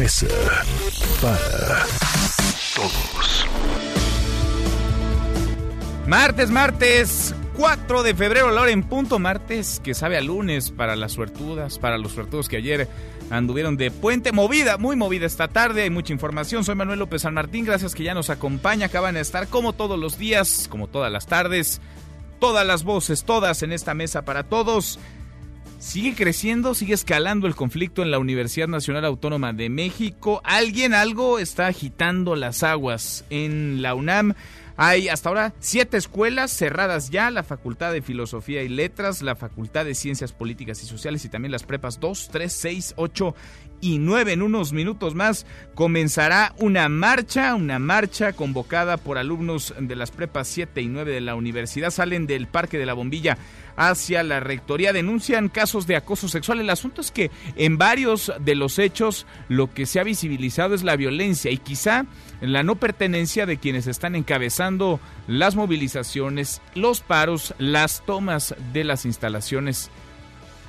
Mesa para Todos. Martes, martes, 4 de febrero, la hora en punto. Martes que sabe a lunes para las suertudas, para los suertudos que ayer anduvieron de puente. Movida, muy movida esta tarde, hay mucha información. Soy Manuel López San Martín, gracias que ya nos acompaña. Acaban de estar como todos los días, como todas las tardes. Todas las voces, todas en esta mesa para todos. Sigue creciendo, sigue escalando el conflicto en la Universidad Nacional Autónoma de México. Alguien, algo está agitando las aguas en la UNAM. Hay hasta ahora siete escuelas cerradas ya, la Facultad de Filosofía y Letras, la Facultad de Ciencias Políticas y Sociales y también las prepas 2, 3, 6, 8 y 9. En unos minutos más comenzará una marcha, una marcha convocada por alumnos de las prepas 7 y 9 de la universidad. Salen del Parque de la Bombilla hacia la rectoría, denuncian casos de acoso sexual. El asunto es que en varios de los hechos lo que se ha visibilizado es la violencia y quizá la no pertenencia de quienes están encabezando las movilizaciones, los paros, las tomas de las instalaciones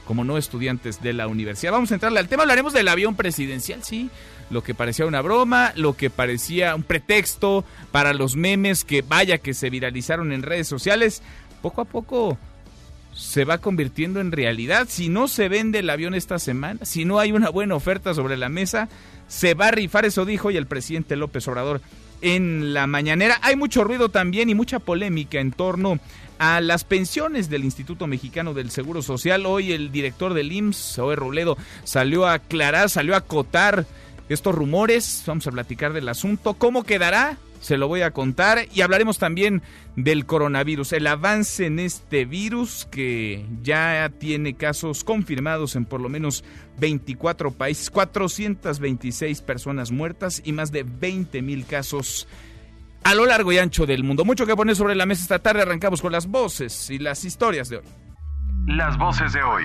como no estudiantes de la universidad. Vamos a entrarle al tema, hablaremos del avión presidencial, sí, lo que parecía una broma, lo que parecía un pretexto para los memes que vaya que se viralizaron en redes sociales, poco a poco se va convirtiendo en realidad. Si no se vende el avión esta semana, si no hay una buena oferta sobre la mesa, se va a rifar, eso dijo y el presidente López Obrador en la mañanera. Hay mucho ruido también y mucha polémica en torno a las pensiones del Instituto Mexicano del Seguro Social. Hoy el director del IMSS, Zoe Robledo, salió a aclarar, salió a acotar estos rumores. Vamos a platicar del asunto. ¿Cómo quedará? Se lo voy a contar y hablaremos también del coronavirus, el avance en este virus que ya tiene casos confirmados en por lo menos 24 países, 426 personas muertas y más de 20 mil casos a lo largo y ancho del mundo. Mucho que poner sobre la mesa esta tarde. Arrancamos con las voces y las historias de hoy. Las voces de hoy.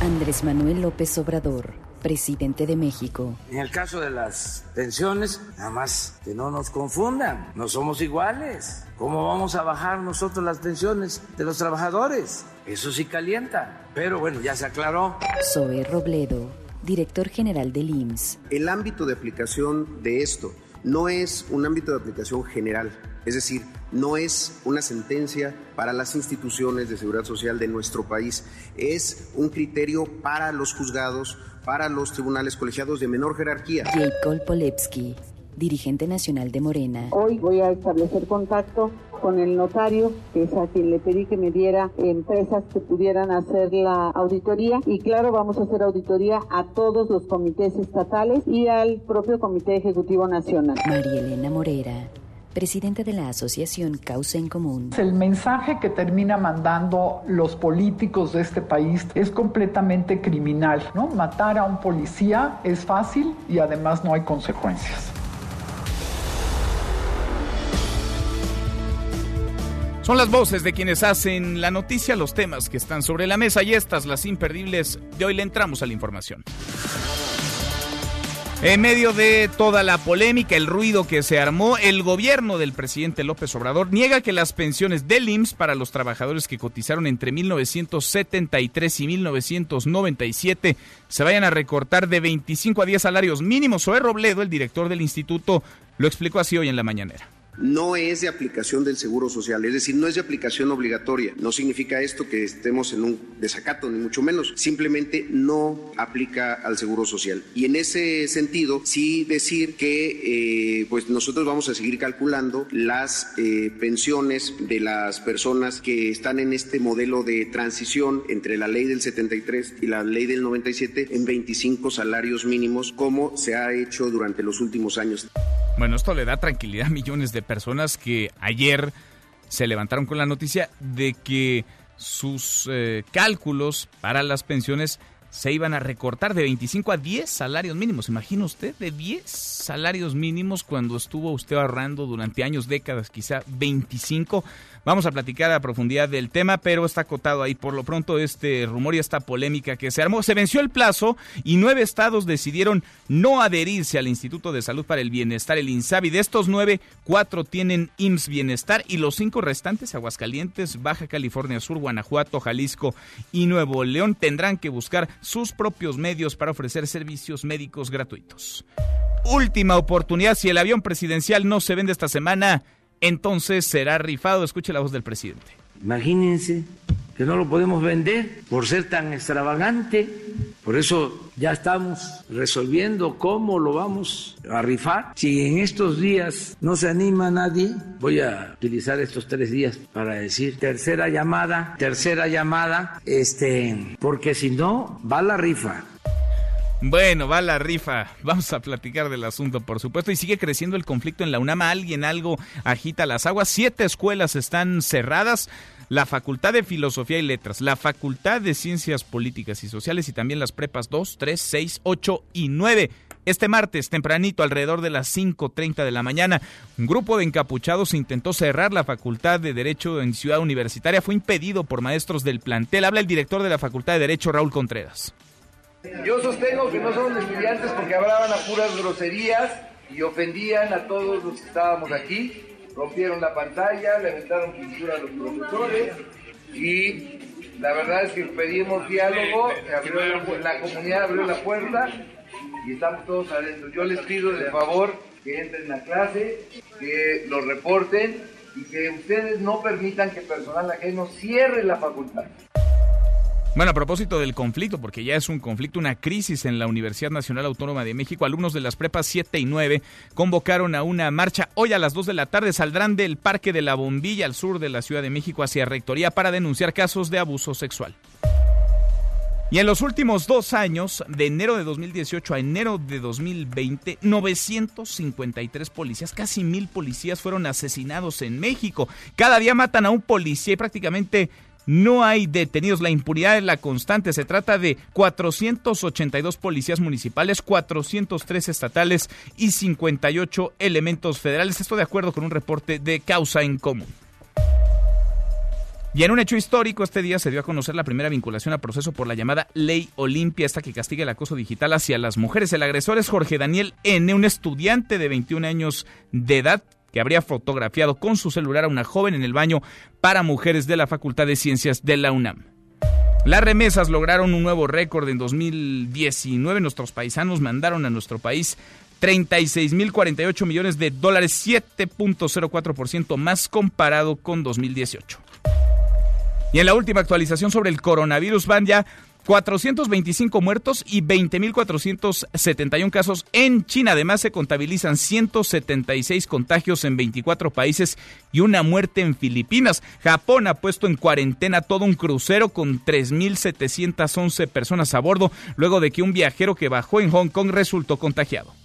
Andrés Manuel López Obrador, presidente de México. En el caso de las pensiones, nada más que no nos confundan, no somos iguales. ¿Cómo vamos a bajar nosotros las pensiones de los trabajadores? Eso sí calienta. Pero bueno, ya se aclaró. Zoe Robledo, director general del IMSS. El ámbito de aplicación de esto no es un ámbito de aplicación general, es decir, no es una sentencia para las instituciones de seguridad social de nuestro país, es un criterio para los juzgados, para los tribunales colegiados de menor jerarquía. Jacob Polewski, dirigente nacional de Morena. Hoy voy a establecer contacto con el notario, que es a quien le pedí que me diera empresas que pudieran hacer la auditoría. Y claro, vamos a hacer auditoría a todos los comités estatales y al propio Comité Ejecutivo Nacional. María Elena Morera, presidenta de la asociación Causa en Común. El mensaje que termina mandando los políticos de este país es completamente criminal, ¿no? Matar a un policía es fácil y además no hay consecuencias. Son las voces de quienes hacen la noticia, los temas que están sobre la mesa y estas, las imperdibles de hoy, le entramos a la información. En medio de toda la polémica, el ruido que se armó, el gobierno del presidente López Obrador niega que las pensiones del IMSS para los trabajadores que cotizaron entre 1973 y 1997 se vayan a recortar de 25 a 10 salarios mínimos. Zoe Robledo, el director del instituto, lo explicó así hoy en la mañanera no es de aplicación del Seguro Social, es decir, no es de aplicación obligatoria. No significa esto que estemos en un desacato, ni mucho menos. Simplemente no aplica al Seguro Social. Y en ese sentido, sí decir que eh, pues nosotros vamos a seguir calculando las eh, pensiones de las personas que están en este modelo de transición entre la ley del 73 y la ley del 97 en 25 salarios mínimos, como se ha hecho durante los últimos años. Bueno, esto le da tranquilidad a millones de personas que ayer se levantaron con la noticia de que sus eh, cálculos para las pensiones se iban a recortar de 25 a 10 salarios mínimos. Imagina usted, de 10 salarios mínimos cuando estuvo usted ahorrando durante años, décadas, quizá 25. Vamos a platicar a profundidad del tema, pero está acotado ahí por lo pronto este rumor y esta polémica que se armó. Se venció el plazo y nueve estados decidieron no adherirse al Instituto de Salud para el Bienestar, el INSABI. De estos nueve, cuatro tienen IMSS Bienestar y los cinco restantes, Aguascalientes, Baja California Sur, Guanajuato, Jalisco y Nuevo León, tendrán que buscar sus propios medios para ofrecer servicios médicos gratuitos. Última oportunidad, si el avión presidencial no se vende esta semana, entonces será rifado. Escuche la voz del presidente. Imagínense que no lo podemos vender por ser tan extravagante. Por eso ya estamos resolviendo cómo lo vamos a rifar. Si en estos días no se anima nadie, voy a utilizar estos tres días para decir tercera llamada, tercera llamada, este, porque si no, va la rifa. Bueno, va la rifa. Vamos a platicar del asunto, por supuesto. Y sigue creciendo el conflicto en la UNAM. Alguien algo agita las aguas. Siete escuelas están cerradas. La Facultad de Filosofía y Letras, la Facultad de Ciencias Políticas y Sociales y también las prepas 2, 3, 6, 8 y 9. Este martes, tempranito, alrededor de las 5.30 de la mañana, un grupo de encapuchados intentó cerrar la Facultad de Derecho en Ciudad Universitaria. Fue impedido por maestros del plantel. Habla el director de la Facultad de Derecho, Raúl Contreras. Yo sostengo que no son estudiantes porque hablaban a puras groserías y ofendían a todos los que estábamos aquí. Rompieron la pantalla, le aventaron pintura a los profesores y la verdad es que pedimos diálogo, abrió la, comunidad abrió la puerta y estamos todos adentro. Yo les pido de favor que entren a clase, que lo reporten y que ustedes no permitan que personal ajeno cierre la facultad. Bueno, a propósito del conflicto, porque ya es un conflicto, una crisis en la Universidad Nacional Autónoma de México, alumnos de las prepas 7 y 9 convocaron a una marcha. Hoy a las 2 de la tarde saldrán del Parque de la Bombilla al sur de la Ciudad de México hacia Rectoría para denunciar casos de abuso sexual. Y en los últimos dos años, de enero de 2018 a enero de 2020, 953 policías, casi mil policías fueron asesinados en México. Cada día matan a un policía y prácticamente no hay detenidos. La impunidad es la constante. Se trata de 482 policías municipales, 403 estatales y 58 elementos federales. Esto de acuerdo con un reporte de Causa en Común. Y en un hecho histórico, este día se dio a conocer la primera vinculación a proceso por la llamada Ley Olimpia, esta que castiga el acoso digital hacia las mujeres. El agresor es Jorge Daniel N., un estudiante de 21 años de edad que habría fotografiado con su celular a una joven en el baño para mujeres de la Facultad de Ciencias de la UNAM. Las remesas lograron un nuevo récord en 2019. Nuestros paisanos mandaron a nuestro país 36.048 millones de dólares, 7.04% más comparado con 2018. Y en la última actualización sobre el coronavirus van ya 425 muertos y 20.471 casos en China. Además, se contabilizan 176 contagios en 24 países y una muerte en Filipinas. Japón ha puesto en cuarentena todo un crucero con 3.711 personas a bordo, luego de que un viajero que bajó en Hong Kong resultó contagiado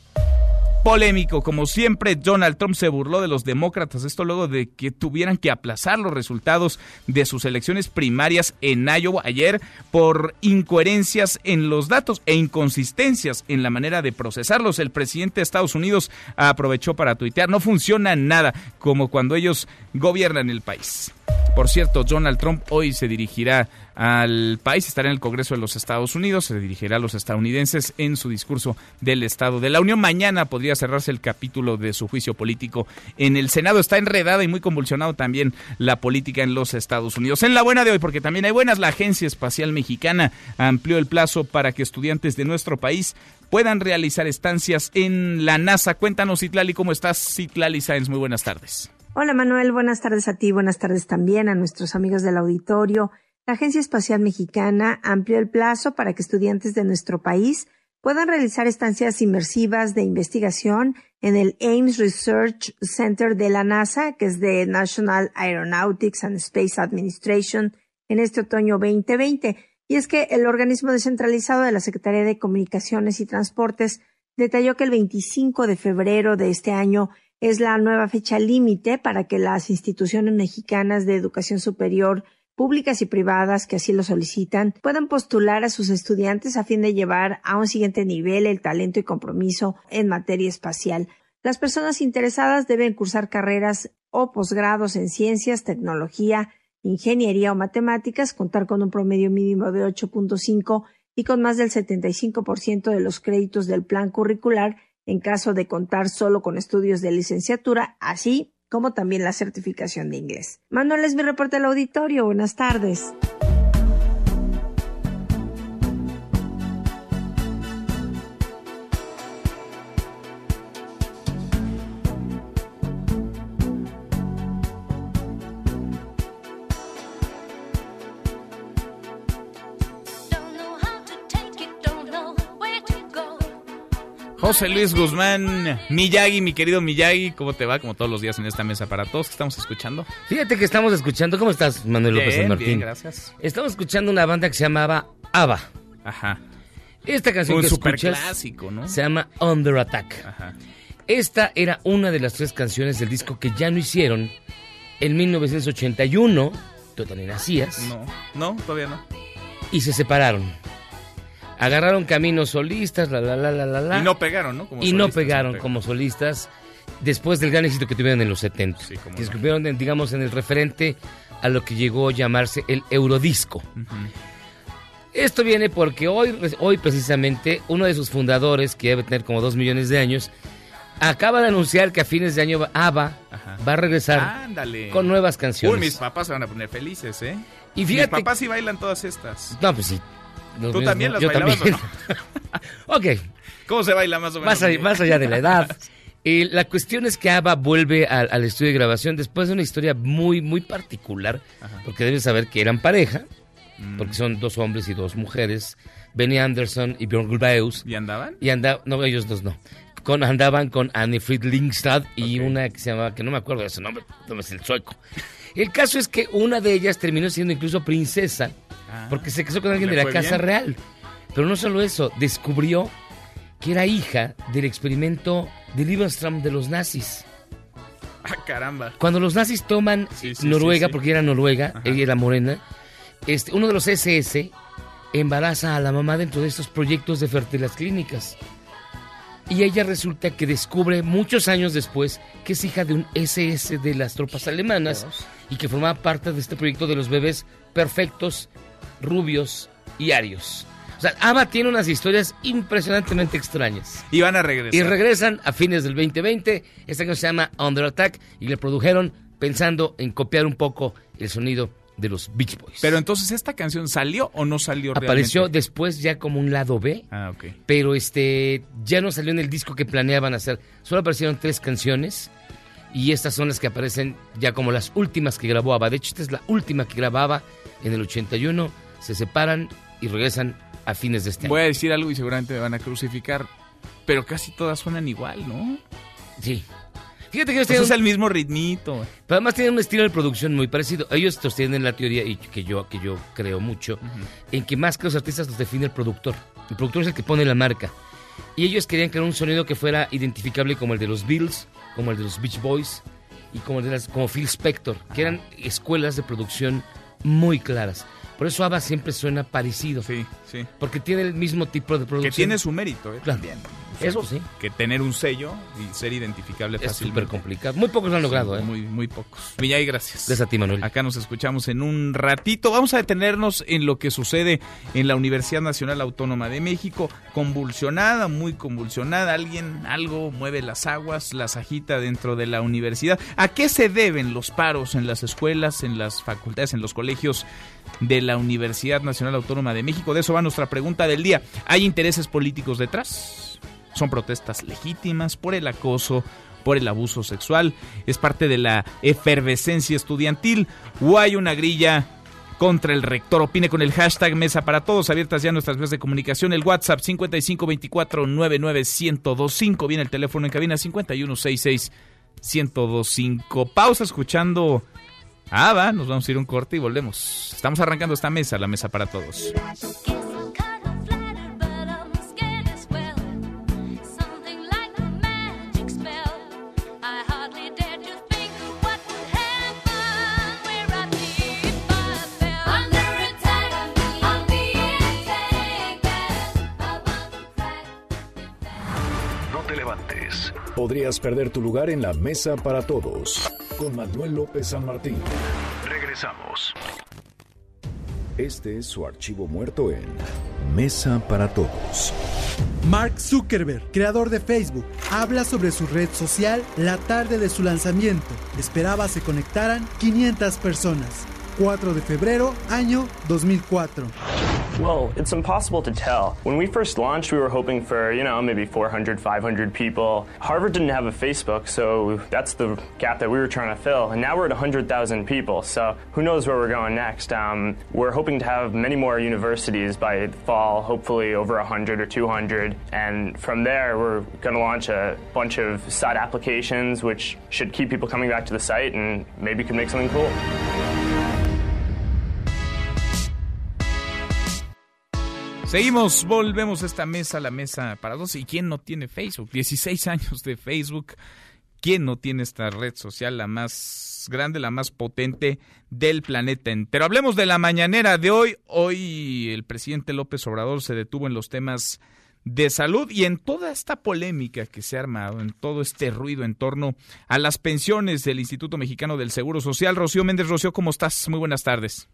polémico. Como siempre, Donald Trump se burló de los demócratas, esto luego de que tuvieran que aplazar los resultados de sus elecciones primarias en Iowa ayer por incoherencias en los datos e inconsistencias en la manera de procesarlos. El presidente de Estados Unidos aprovechó para tuitear, no funciona nada como cuando ellos gobiernan el país. Por cierto, Donald Trump hoy se dirigirá al país, estará en el Congreso de los Estados Unidos, se dirigirá a los estadounidenses en su discurso del Estado de la Unión. Mañana podría cerrarse el capítulo de su juicio político en el Senado. Está enredada y muy convulsionado también la política en los Estados Unidos. En la buena de hoy, porque también hay buenas, la Agencia Espacial Mexicana amplió el plazo para que estudiantes de nuestro país puedan realizar estancias en la NASA. Cuéntanos, Citlali, ¿cómo estás? Citlali Sáenz, muy buenas tardes. Hola Manuel, buenas tardes a ti, buenas tardes también a nuestros amigos del auditorio. La Agencia Espacial Mexicana amplió el plazo para que estudiantes de nuestro país puedan realizar estancias inmersivas de investigación en el Ames Research Center de la NASA, que es de National Aeronautics and Space Administration, en este otoño 2020. Y es que el organismo descentralizado de la Secretaría de Comunicaciones y Transportes detalló que el 25 de febrero de este año es la nueva fecha límite para que las instituciones mexicanas de educación superior públicas y privadas que así lo solicitan puedan postular a sus estudiantes a fin de llevar a un siguiente nivel el talento y compromiso en materia espacial. Las personas interesadas deben cursar carreras o posgrados en ciencias, tecnología, ingeniería o matemáticas, contar con un promedio mínimo de 8.5 y con más del 75% de los créditos del plan curricular en caso de contar solo con estudios de licenciatura, así como también la certificación de inglés. Manuel es mi reporte del auditorio. Buenas tardes. José Luis Guzmán, Miyagi, mi querido Miyagi, ¿cómo te va? Como todos los días en esta mesa para todos que estamos escuchando. Fíjate que estamos escuchando, ¿cómo estás, Manuel López San Martín? Bien, gracias. Estamos escuchando una banda que se llamaba ABBA. Ajá. Esta canción Un que super escuchas clásico, ¿no? se llama Under Attack. Ajá. Esta era una de las tres canciones del disco que ya no hicieron en 1981. Tú también nacías. No, no, todavía no. Y se separaron. Agarraron caminos solistas, la la la la la la. Y no pegaron, ¿no? Como y no solistas, pegaron no pegaron. como solistas después del gran éxito que tuvieron en los 70. Sí, cómo que no. en, digamos, en el referente a lo que llegó a llamarse el Eurodisco. Esto viene porque hoy, hoy precisamente uno de sus fundadores, que debe tener como dos millones de años, acaba de anunciar que a fines de año ABBA Ajá. va a regresar Ándale. con nuevas Uy, canciones. mis papás se van a poner felices, ¿eh? Y fíjate- Mis papás sí bailan todas estas. No, pues sí. ¿Tú míos también no, las yo bailabas también. ok, ¿Cómo se baila más o menos? más allá, más allá de la edad. Eh, la cuestión es que ABBA vuelve al, al estudio de grabación después de una historia muy, muy particular, porque debes saber que eran pareja, Mm. porque son dos hombres y dos mujeres, Benny Anderson y Björn Gulbaeus, ¿Y andaban? y andaban, no, ellos dos no, con, andaban con Anne Fried Lindstad y una que se llamaba, que no me acuerdo de su nombre, no es el sueco. El caso es que una de ellas terminó siendo incluso princesa, Ah. porque se casó con alguien ¿Le de la Casa bien? Real. Pero no solo eso, descubrió que era hija del experimento de Liebenstrom de los nazis. Ah, caramba. Cuando los nazis toman Sí, sí, Noruega, sí, porque era Noruega, Ajá. ella era morena, este, uno de los SS embaraza a la mamá dentro de estos proyectos de fertilas clínicas. Y ella resulta que descubre muchos años después que es hija de un SS de las tropas alemanas y que formaba parte de este proyecto de los bebés perfectos, rubios y arios. O sea, ABBA tiene unas historias impresionantemente extrañas. Y van a regresar. Y regresan a fines del 2020. Esta canción se llama Under Attack y le produjeron pensando en copiar un poco el sonido de los Beach Boys. Pero entonces, ¿esta canción salió o no salió Apareció realmente? después ya como un lado B, Ah, ok. pero este ya no salió en el disco que planeaban hacer. Solo aparecieron tres canciones y estas son las que aparecen ya como las últimas que grabó ABBA. De hecho, esta es la última que grababa en el 81. Se separan y regresan a fines de este Voy año. a decir algo y seguramente me van a crucificar, pero casi todas suenan igual, ¿no? Sí. Fíjate que ellos Pues tienen es el mismo ritmito. Pero además tienen un estilo de producción muy parecido. Ellos sostienen la teoría, y que yo, que yo creo mucho, en que más que los artistas los define el productor. El productor es el que pone la marca. Y ellos querían crear un sonido que fuera identificable como el de los Beatles, como el de los Beach Boys y como el de las, como Phil Spector, que eran escuelas de producción muy claras. Por eso ABBA siempre suena parecido. Sí, sí. Porque tiene el mismo tipo de producción. Que tiene su mérito, ¿eh? Claro. También. O sea, Eso sí. Que tener un sello y ser identificable Es fácilmente. súper complicado. Muy pocos lo han logrado, Sí, ¿eh? Muy, muy pocos. Villay, gracias. Gracias a ti, Manuel. Acá nos escuchamos en un ratito. Vamos a detenernos en lo que sucede en la Universidad Nacional Autónoma de México. Convulsionada, muy convulsionada. Alguien, algo mueve las aguas, las agita dentro de la universidad. ¿A qué se deben los paros en las escuelas, en las facultades, en los colegios de la Universidad Nacional Autónoma de México? De eso va nuestra pregunta del día. ¿Hay intereses políticos detrás? Son protestas legítimas por el acoso, por el abuso sexual, es parte de la efervescencia estudiantil o hay una grilla contra el rector. Opine con el hashtag Mesa para Todos, abiertas ya nuestras vías de comunicación, el WhatsApp 5524-99125, viene el teléfono en cabina 5166-1025. Pausa escuchando Ah, va, nos vamos a ir un corte y volvemos. Estamos arrancando esta mesa, la Mesa para Todos. Podrías perder tu lugar en la mesa para todos. Con Manuel López San Martín. Regresamos. Este es su archivo muerto en Mesa para Todos. Mark Zuckerberg, creador de Facebook, habla sobre su red social la tarde de su lanzamiento. Esperaba se conectaran 500 personas. 4 de febrero, año 2004. Well, it's impossible to tell. When we first launched, we were hoping for, you know, maybe 400, 500 people. Harvard didn't have a Facebook, so that's the gap that we were trying to fill. And now we're at 100,000 people, so who knows where we're going next. Um, we're hoping to have many more universities by fall, hopefully over 100 or 200. And from there, we're going to launch a bunch of side applications, which should keep people coming back to the site and maybe could make something cool. Seguimos, volvemos a esta mesa, la mesa para dos. ¿Y quién no tiene Facebook? 16 años de Facebook. ¿Quién no tiene esta red social, la más grande, la más potente del planeta entero? Hablemos de la mañanera de hoy. Hoy el presidente López Obrador se detuvo en los temas de salud y en toda esta polémica que se ha armado, en todo este ruido en torno a las pensiones del Instituto Mexicano del Seguro Social. Rocío Méndez, Rocío, ¿cómo estás? Muy buenas tardes.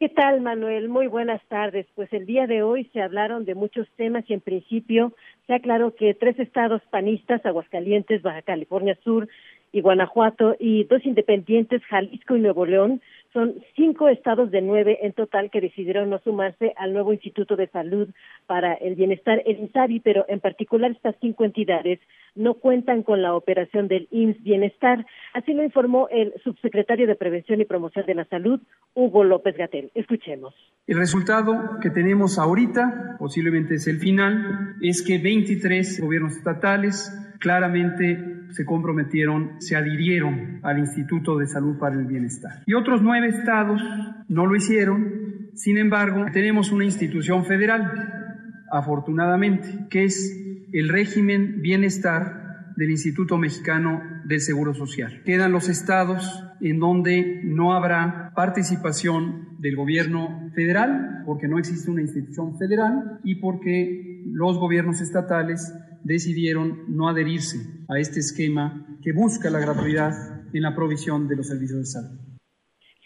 ¿Qué tal, Manuel? Muy buenas tardes. Pues el día de hoy se hablaron de muchos temas y en principio se aclaró que tres estados panistas, Aguascalientes, Baja California Sur y Guanajuato, y dos independientes, Jalisco y Nuevo León, son cinco estados de nueve en total que decidieron no sumarse al nuevo Instituto de Salud para el Bienestar, el INSABI, pero en particular estas cinco entidades no cuentan con la operación del IMSS Bienestar. Así lo informó el subsecretario de Prevención y Promoción de la Salud, Hugo López Gatel. Escuchemos. El resultado que tenemos ahorita, posiblemente es el final, es que 23 gobiernos estatales claramente se comprometieron, se adhirieron al Instituto de Salud para el Bienestar. Y otros nueve estados no lo hicieron. Sin embargo, tenemos una institución federal, afortunadamente, que es el régimen bienestar del Instituto Mexicano del Seguro Social. Quedan los estados en donde no habrá participación del gobierno federal, porque no existe una institución federal y porque los gobiernos estatales decidieron no adherirse a este esquema que busca la gratuidad en la provisión de los servicios de salud.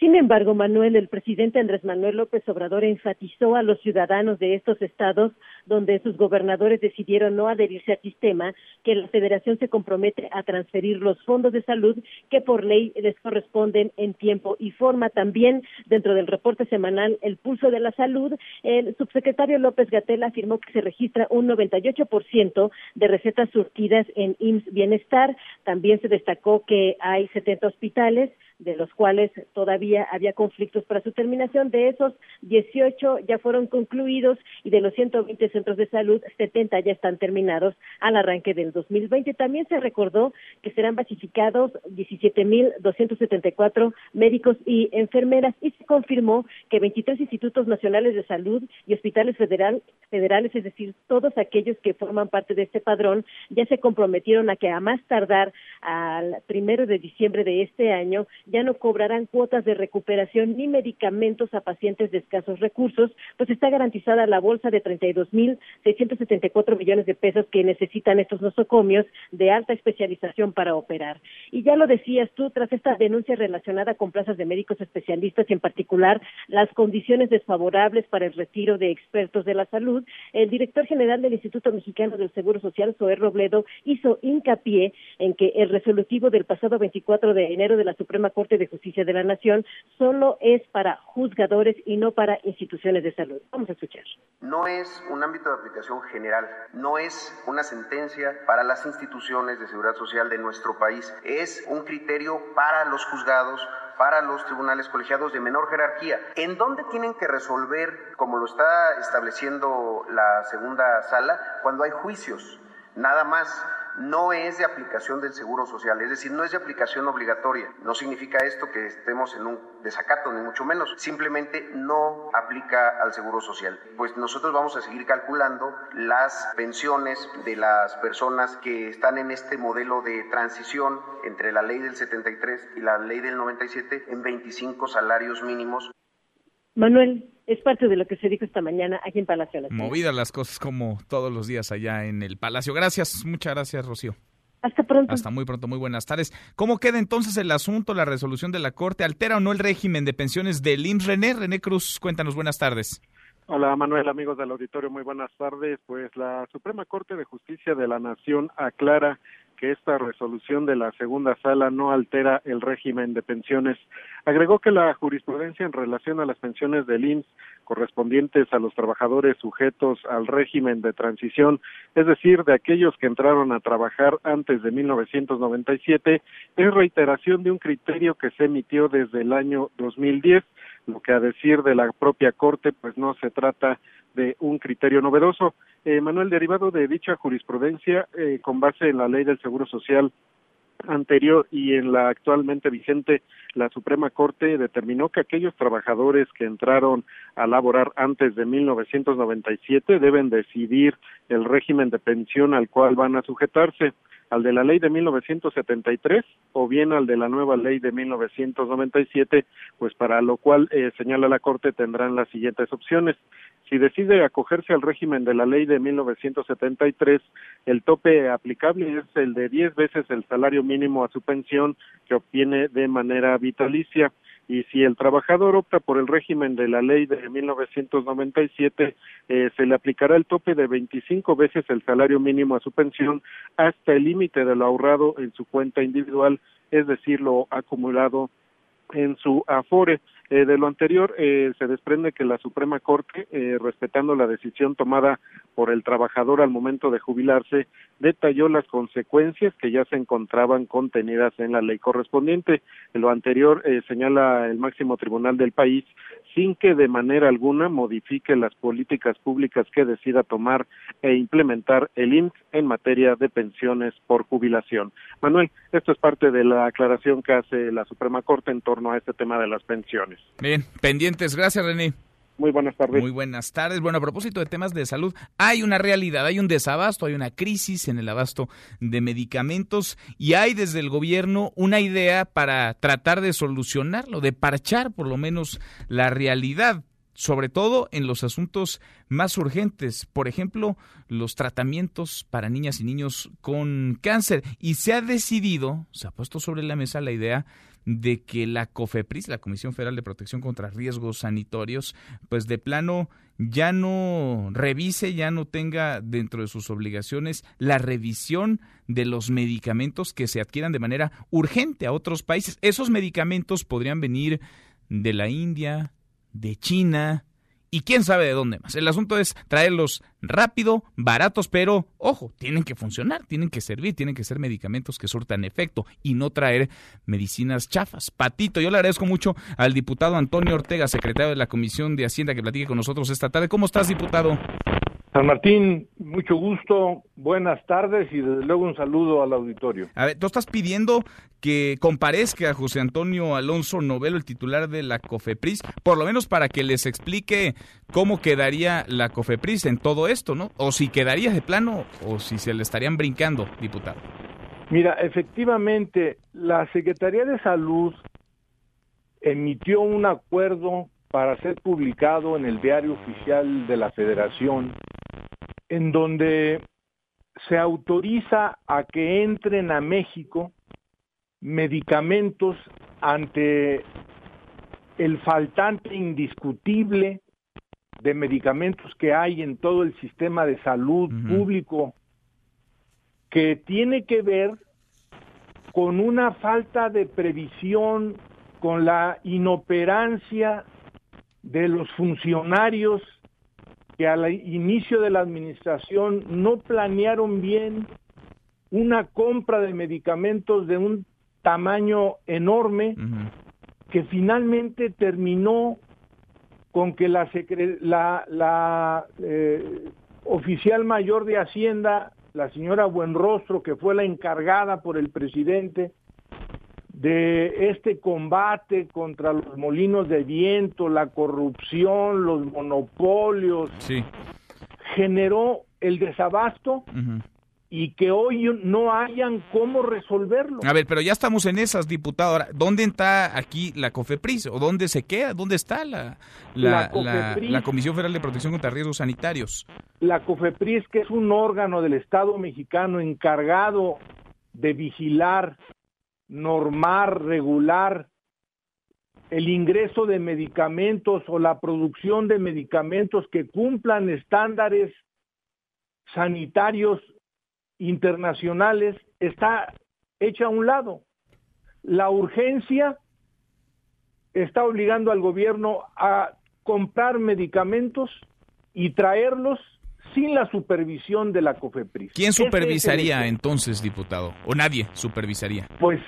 Sin embargo, Manuel, el presidente Andrés Manuel López Obrador enfatizó a los ciudadanos de estos estados donde sus gobernadores decidieron no adherirse al sistema, que la federación se compromete a transferir los fondos de salud que por ley les corresponden en tiempo y forma. También dentro del reporte semanal El Pulso de la Salud, el subsecretario López Gatel afirmó que se registra un 98% de recetas surtidas en IMSS Bienestar. También se destacó que hay 70 hospitales de los cuales todavía había conflictos para su terminación. De esos, 18 ya fueron concluidos y de los 120 centros de salud, 70 ya están terminados al arranque del 2020. También se recordó que serán basificados 17.274 médicos y enfermeras y se confirmó que 23 institutos nacionales de salud y hospitales federal, federales, es decir, todos aquellos que forman parte de este padrón, ya se comprometieron a que a más tardar al primero de diciembre de este año ya no cobrarán cuotas de recuperación ni medicamentos a pacientes de escasos recursos, pues está garantizada la bolsa de 32.674 millones de pesos que necesitan estos nosocomios de alta especialización para operar. Y ya lo decías tú, tras esta denuncia relacionada con plazas de médicos especialistas y en particular las condiciones desfavorables para el retiro de expertos de la salud, el director general del Instituto Mexicano del Seguro Social, Zoé Robledo, hizo hincapié en que el resolutivo del pasado 24 de enero de la Suprema Corte de Justicia de la Nación solo es para juzgadores y no para instituciones de salud. Vamos a escuchar. No es un ámbito de aplicación general, no es una sentencia para las instituciones de seguridad social de nuestro país, es un criterio para los juzgados, para los tribunales colegiados de menor jerarquía, en donde tienen que resolver, como lo está estableciendo la segunda sala, cuando hay juicios, nada más no es de aplicación del Seguro Social, es decir, no es de aplicación obligatoria. No significa esto que estemos en un desacato, ni mucho menos. Simplemente no aplica al Seguro Social. Pues nosotros vamos a seguir calculando las pensiones de las personas que están en este modelo de transición entre la ley del 73 y la ley del 97 en 25 salarios mínimos. Manuel, es parte de lo que se dijo esta mañana aquí en Palacio Nacional. Movidas las cosas como todos los días allá en el Palacio. Gracias, muchas gracias, Rocío. Hasta pronto. Hasta muy pronto, muy buenas tardes. ¿Cómo queda entonces el asunto, la resolución de la Corte? ¿Altera o no el régimen de pensiones del IMSS? René, René Cruz, cuéntanos, buenas tardes. Hola Manuel, amigos del auditorio, muy buenas tardes. Pues la Suprema Corte de Justicia de la Nación aclara que esta resolución de la segunda sala no altera el régimen de pensiones. Agregó que la jurisprudencia en relación a las pensiones del IMSS correspondientes a los trabajadores sujetos al régimen de transición, es decir, de aquellos que entraron a trabajar antes de 1997, es reiteración de un criterio que se emitió desde el año 2010, lo que a decir de la propia Corte, pues no se trata de un criterio novedoso. Eh, Manuel, derivado de dicha jurisprudencia, eh, con base en la ley del Seguro Social anterior y en la actualmente vigente, la Suprema Corte determinó que aquellos trabajadores que entraron a laborar antes de 1997 deben decidir el régimen de pensión al cual van a sujetarse al de la ley de 1973 o bien al de la nueva ley de 1997, pues para lo cual eh, señala la Corte tendrán las siguientes opciones. Si decide acogerse al régimen de la ley de 1973, el tope aplicable es el de 10 veces el salario mínimo a su pensión que obtiene de manera vitalicia y si el trabajador opta por el régimen de la ley de 1997, eh, se le aplicará el tope de 25 veces el salario mínimo a su pensión hasta el límite de lo ahorrado en su cuenta individual, es decir, lo acumulado en su afore. Eh, de lo anterior, eh, se desprende que la Suprema Corte, eh, respetando la decisión tomada por el trabajador al momento de jubilarse, detalló las consecuencias que ya se encontraban contenidas en la ley correspondiente. Lo anterior señala el máximo tribunal del país, sin que de manera alguna modifique las políticas públicas que decida tomar e implementar el IMSS en materia de pensiones por jubilación. Manuel, esto es parte de la aclaración que hace la Suprema Corte en torno a este tema de las pensiones. Bien, pendientes. Gracias, René. Muy buenas tardes. Muy buenas tardes. Bueno, a propósito de temas de salud, hay una realidad, hay un desabasto, hay una crisis en el abasto de medicamentos y hay desde el gobierno una idea para tratar de solucionarlo, de parchar por lo menos la realidad sobre todo en los asuntos más urgentes, por ejemplo, los tratamientos para niñas y niños con cáncer. Y se ha decidido, se ha puesto sobre la mesa la idea de que la COFEPRIS, la Comisión Federal de Protección contra Riesgos Sanitarios, pues de plano ya no revise, ya no tenga dentro de sus obligaciones la revisión de los medicamentos que se adquieran de manera urgente a otros países. Esos medicamentos podrían venir de la India, de China, y quién sabe de dónde más. El asunto es traerlos rápido, baratos, pero ojo, tienen que funcionar, tienen que servir, tienen que ser medicamentos que surtan efecto y no traer medicinas chafas. Patito, yo le agradezco mucho al diputado Antonio Ortega, secretario de la Comisión de Hacienda, que platique con nosotros esta tarde. ¿Cómo estás, diputado? San Martín, mucho gusto, buenas tardes y desde luego un saludo al auditorio. A ver, tú estás pidiendo que comparezca José Antonio Alonso Novelo, el titular de la COFEPRIS, por lo menos para que les explique cómo quedaría la COFEPRIS en todo esto, ¿no? O si quedaría de plano o si se le estarían brincando, diputado. Mira, efectivamente, la Secretaría de Salud emitió un acuerdo para ser publicado en el diario oficial de la Federación en donde se autoriza a que entren a México medicamentos ante el faltante indiscutible de medicamentos que hay en todo el sistema de salud público que tiene que ver con una falta de previsión, con la inoperancia de los funcionarios que al inicio de la administración no planearon bien una compra de medicamentos de un tamaño enorme que finalmente terminó con que la, la, eh, oficial mayor de Hacienda, la señora Buenrostro, que fue la encargada por el presidente de este combate contra los molinos de viento, la corrupción, los monopolios, generó el desabasto y que hoy no hayan cómo resolverlo. A ver, pero ya estamos en esas, diputado. ¿dónde está aquí la COFEPRIS? ¿O dónde se queda? ¿Dónde está la, la, la Comisión Federal de Protección contra Riesgos Sanitarios? La COFEPRIS, que es un órgano del Estado mexicano encargado de vigilar, normar, regular el ingreso de medicamentos o la producción de medicamentos que cumplan estándares sanitarios internacionales está hecha a un lado. La urgencia está obligando al gobierno a comprar medicamentos y traerlos sin la supervisión de la COFEPRIS. ¿Quién supervisaría entonces, diputado? ¿O nadie supervisaría? Pues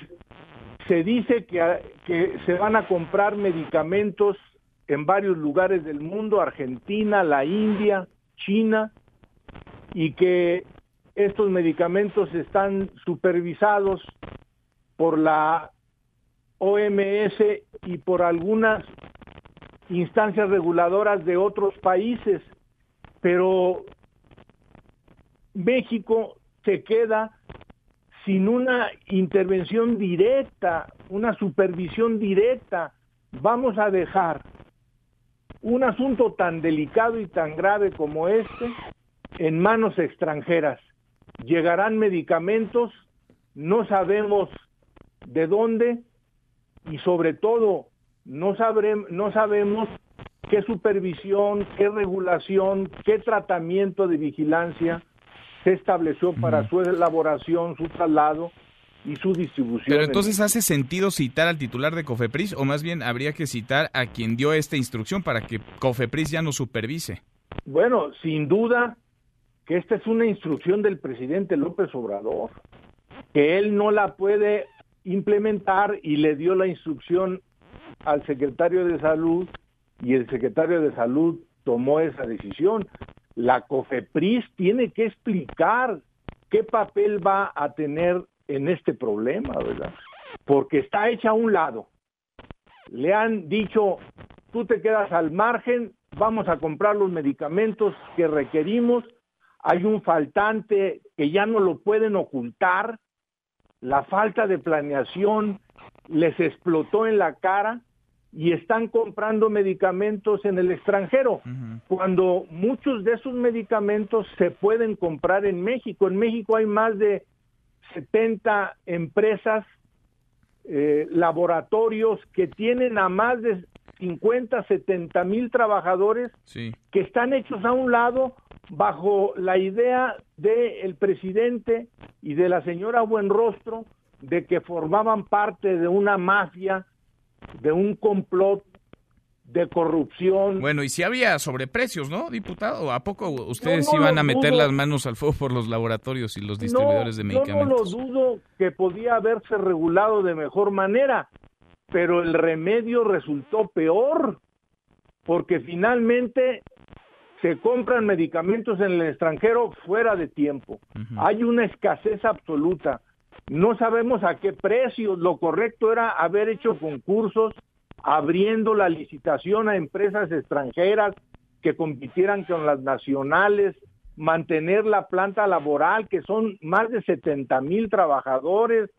se dice que, que se van a comprar medicamentos en varios lugares del mundo, Argentina, la India, China, y que estos medicamentos están supervisados por la OMS y por algunas instancias reguladoras de otros países, pero México se queda sin una intervención directa, una supervisión directa, vamos a dejar un asunto tan delicado y tan grave como este en manos extranjeras. Llegarán medicamentos, no sabemos de dónde y sobre todo no, no sabemos qué supervisión, qué regulación, qué tratamiento de vigilancia se estableció para su elaboración, su traslado y su distribución. Pero entonces hace sentido citar al titular de Cofepris o más bien habría que citar a quien dio esta instrucción para que Cofepris ya no supervise. Bueno, sin duda que esta es una instrucción del presidente López Obrador, que él no la puede implementar y le dio la instrucción al secretario de salud y el secretario de salud tomó esa decisión la COFEPRIS tiene que explicar qué papel va a tener en este problema, ¿verdad? Porque está hecha a un lado. Le han dicho, tú te quedas al margen, vamos a comprar los medicamentos que requerimos, hay un faltante que ya no lo pueden ocultar, la falta de planeación les explotó en la cara y están comprando medicamentos en el extranjero, cuando muchos de esos medicamentos se pueden comprar en México. En México hay más de 70 empresas, eh, laboratorios que tienen a más de 50, 70 mil trabajadores que están hechos a un lado bajo la idea del presidente y de la señora Buenrostro de que formaban parte de una mafia de un complot de corrupción. Bueno, y si había sobreprecios, ¿no, diputado? ¿A poco ustedes iban a meter las manos al fuego por los laboratorios y los distribuidores de medicamentos? Yo no lo dudo que podía haberse regulado de mejor manera, pero el remedio resultó peor, porque finalmente se compran medicamentos en el extranjero fuera de tiempo. Hay una escasez absoluta no sabemos a qué precio. Lo correcto era haber hecho concursos abriendo la licitación a empresas extranjeras que compitieran con las nacionales, mantener la planta laboral, que son más de 70 mil trabajadores,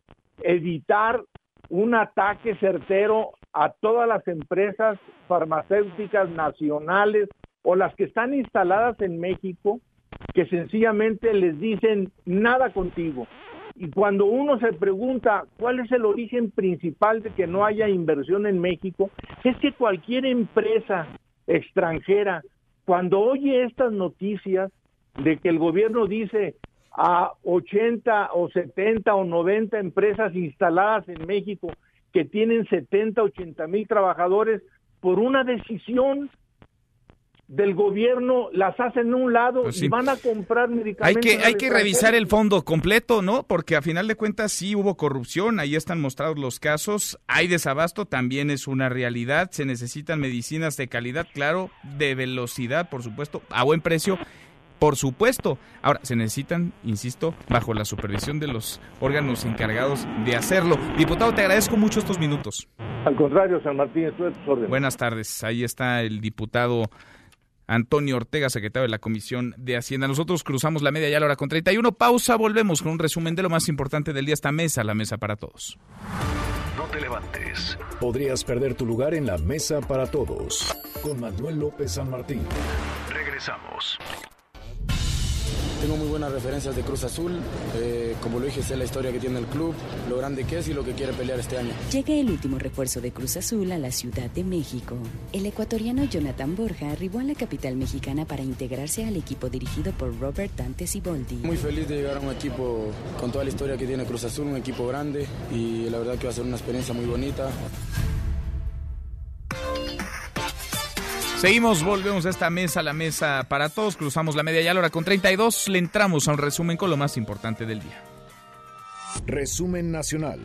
evitar un ataque certero a todas las empresas farmacéuticas nacionales o las que están instaladas en México, que sencillamente les dicen nada contigo, y cuando uno se pregunta cuál es el origen principal de que no haya inversión en México, es que cualquier empresa extranjera, cuando oye estas noticias de que el gobierno dice a 80 o 70 o 90 empresas instaladas en México que tienen 70, 80 mil trabajadores por una decisión del gobierno las hacen a un lado pues y van a comprar medicamentos. Hay que, hay que revisar el fondo completo, ¿no? Porque a final de cuentas sí hubo corrupción, ahí están mostrados los casos, hay desabasto, también es una realidad, se necesitan medicinas de calidad, claro, de velocidad, por supuesto, a buen precio. Por supuesto. Ahora, se necesitan, insisto, bajo la supervisión de los órganos encargados de hacerlo. Diputado, te agradezco mucho estos minutos. Al contrario, San Martín, estoy a tus órdenes. Buenas tardes. Ahí está el diputado Antonio Ortega, secretario de la Comisión de Hacienda. Nosotros cruzamos la media ya a la hora con 31. Pausa, volvemos con un resumen de lo más importante del día. Esta mesa, la mesa para todos. No te levantes. Podrías perder tu lugar en la mesa para todos. Con Manuel López San Martín. Regresamos. Tengo muy buenas referencias de Cruz Azul. Eh, como lo dije, sé la historia que tiene el club, lo grande que es y lo que quiere pelear este año. Llega el último refuerzo de Cruz Azul a la Ciudad de México. El ecuatoriano Jonathan Borja arribó a la capital mexicana para integrarse al equipo dirigido por Robert Dante Siboldi. Muy feliz de llegar a un equipo con toda la historia que tiene Cruz Azul, un equipo grande y la verdad que va a ser una experiencia muy bonita. Seguimos, volvemos a esta mesa, la mesa para todos, cruzamos la media y a la hora con 32, le entramos a un resumen con lo más importante del día. Resumen nacional.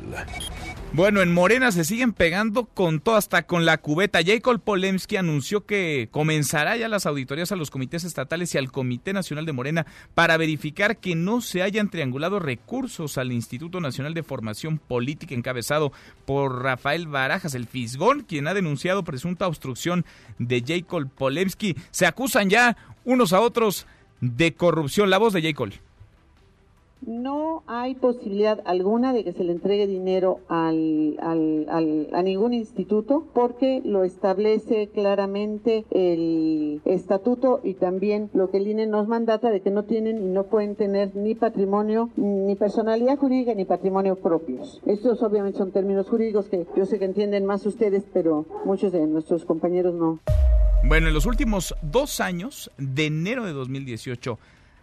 Bueno, en Morena se siguen pegando con todo, hasta con la cubeta. Jacob Polemski anunció que comenzará ya las auditorías a los comités estatales y al Comité Nacional de Morena para verificar que no se hayan triangulado recursos al Instituto Nacional de Formación Política encabezado por Rafael Barajas, el Fisgón, quien ha denunciado presunta obstrucción de Jacob Polemski. Se acusan ya unos a otros de corrupción. La voz de Jacob. No hay posibilidad alguna de que se le entregue dinero al, al, a ningún instituto porque lo establece claramente el estatuto y también lo que el INE nos mandata de que no tienen y no pueden tener ni patrimonio, ni personalidad jurídica, ni patrimonio propios. Estos obviamente son términos jurídicos que yo sé que entienden más ustedes, pero muchos de nuestros compañeros no. Bueno, en los últimos dos años, de enero de 2018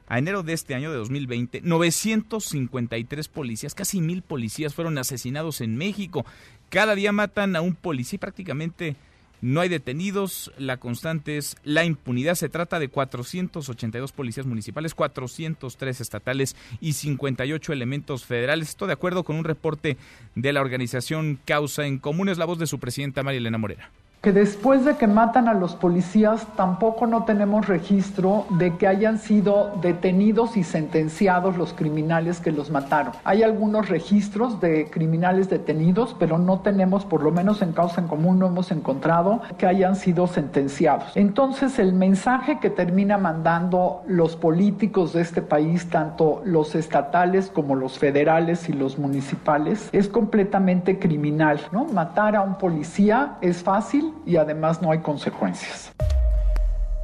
a enero de este año de 2020, 953 policías, casi mil policías fueron asesinados en México. Cada día matan a un policía y prácticamente no hay detenidos. La constante es la impunidad. Se trata de 482 policías municipales, 403 estatales y 58 elementos federales. Esto de acuerdo con un reporte de la organización Causa en Común. Es la voz de su presidenta María Elena Morera que después de que matan a los policías tampoco no tenemos registro de que hayan sido detenidos y sentenciados los criminales que los mataron. Hay algunos registros de criminales detenidos, pero no tenemos, por lo menos en causa en común, no hemos encontrado que hayan sido sentenciados. Entonces el mensaje que termina mandando los políticos de este país, tanto los estatales como los federales y los municipales, es completamente criminal. ¿no? Matar a un policía es fácil y además no hay consecuencias.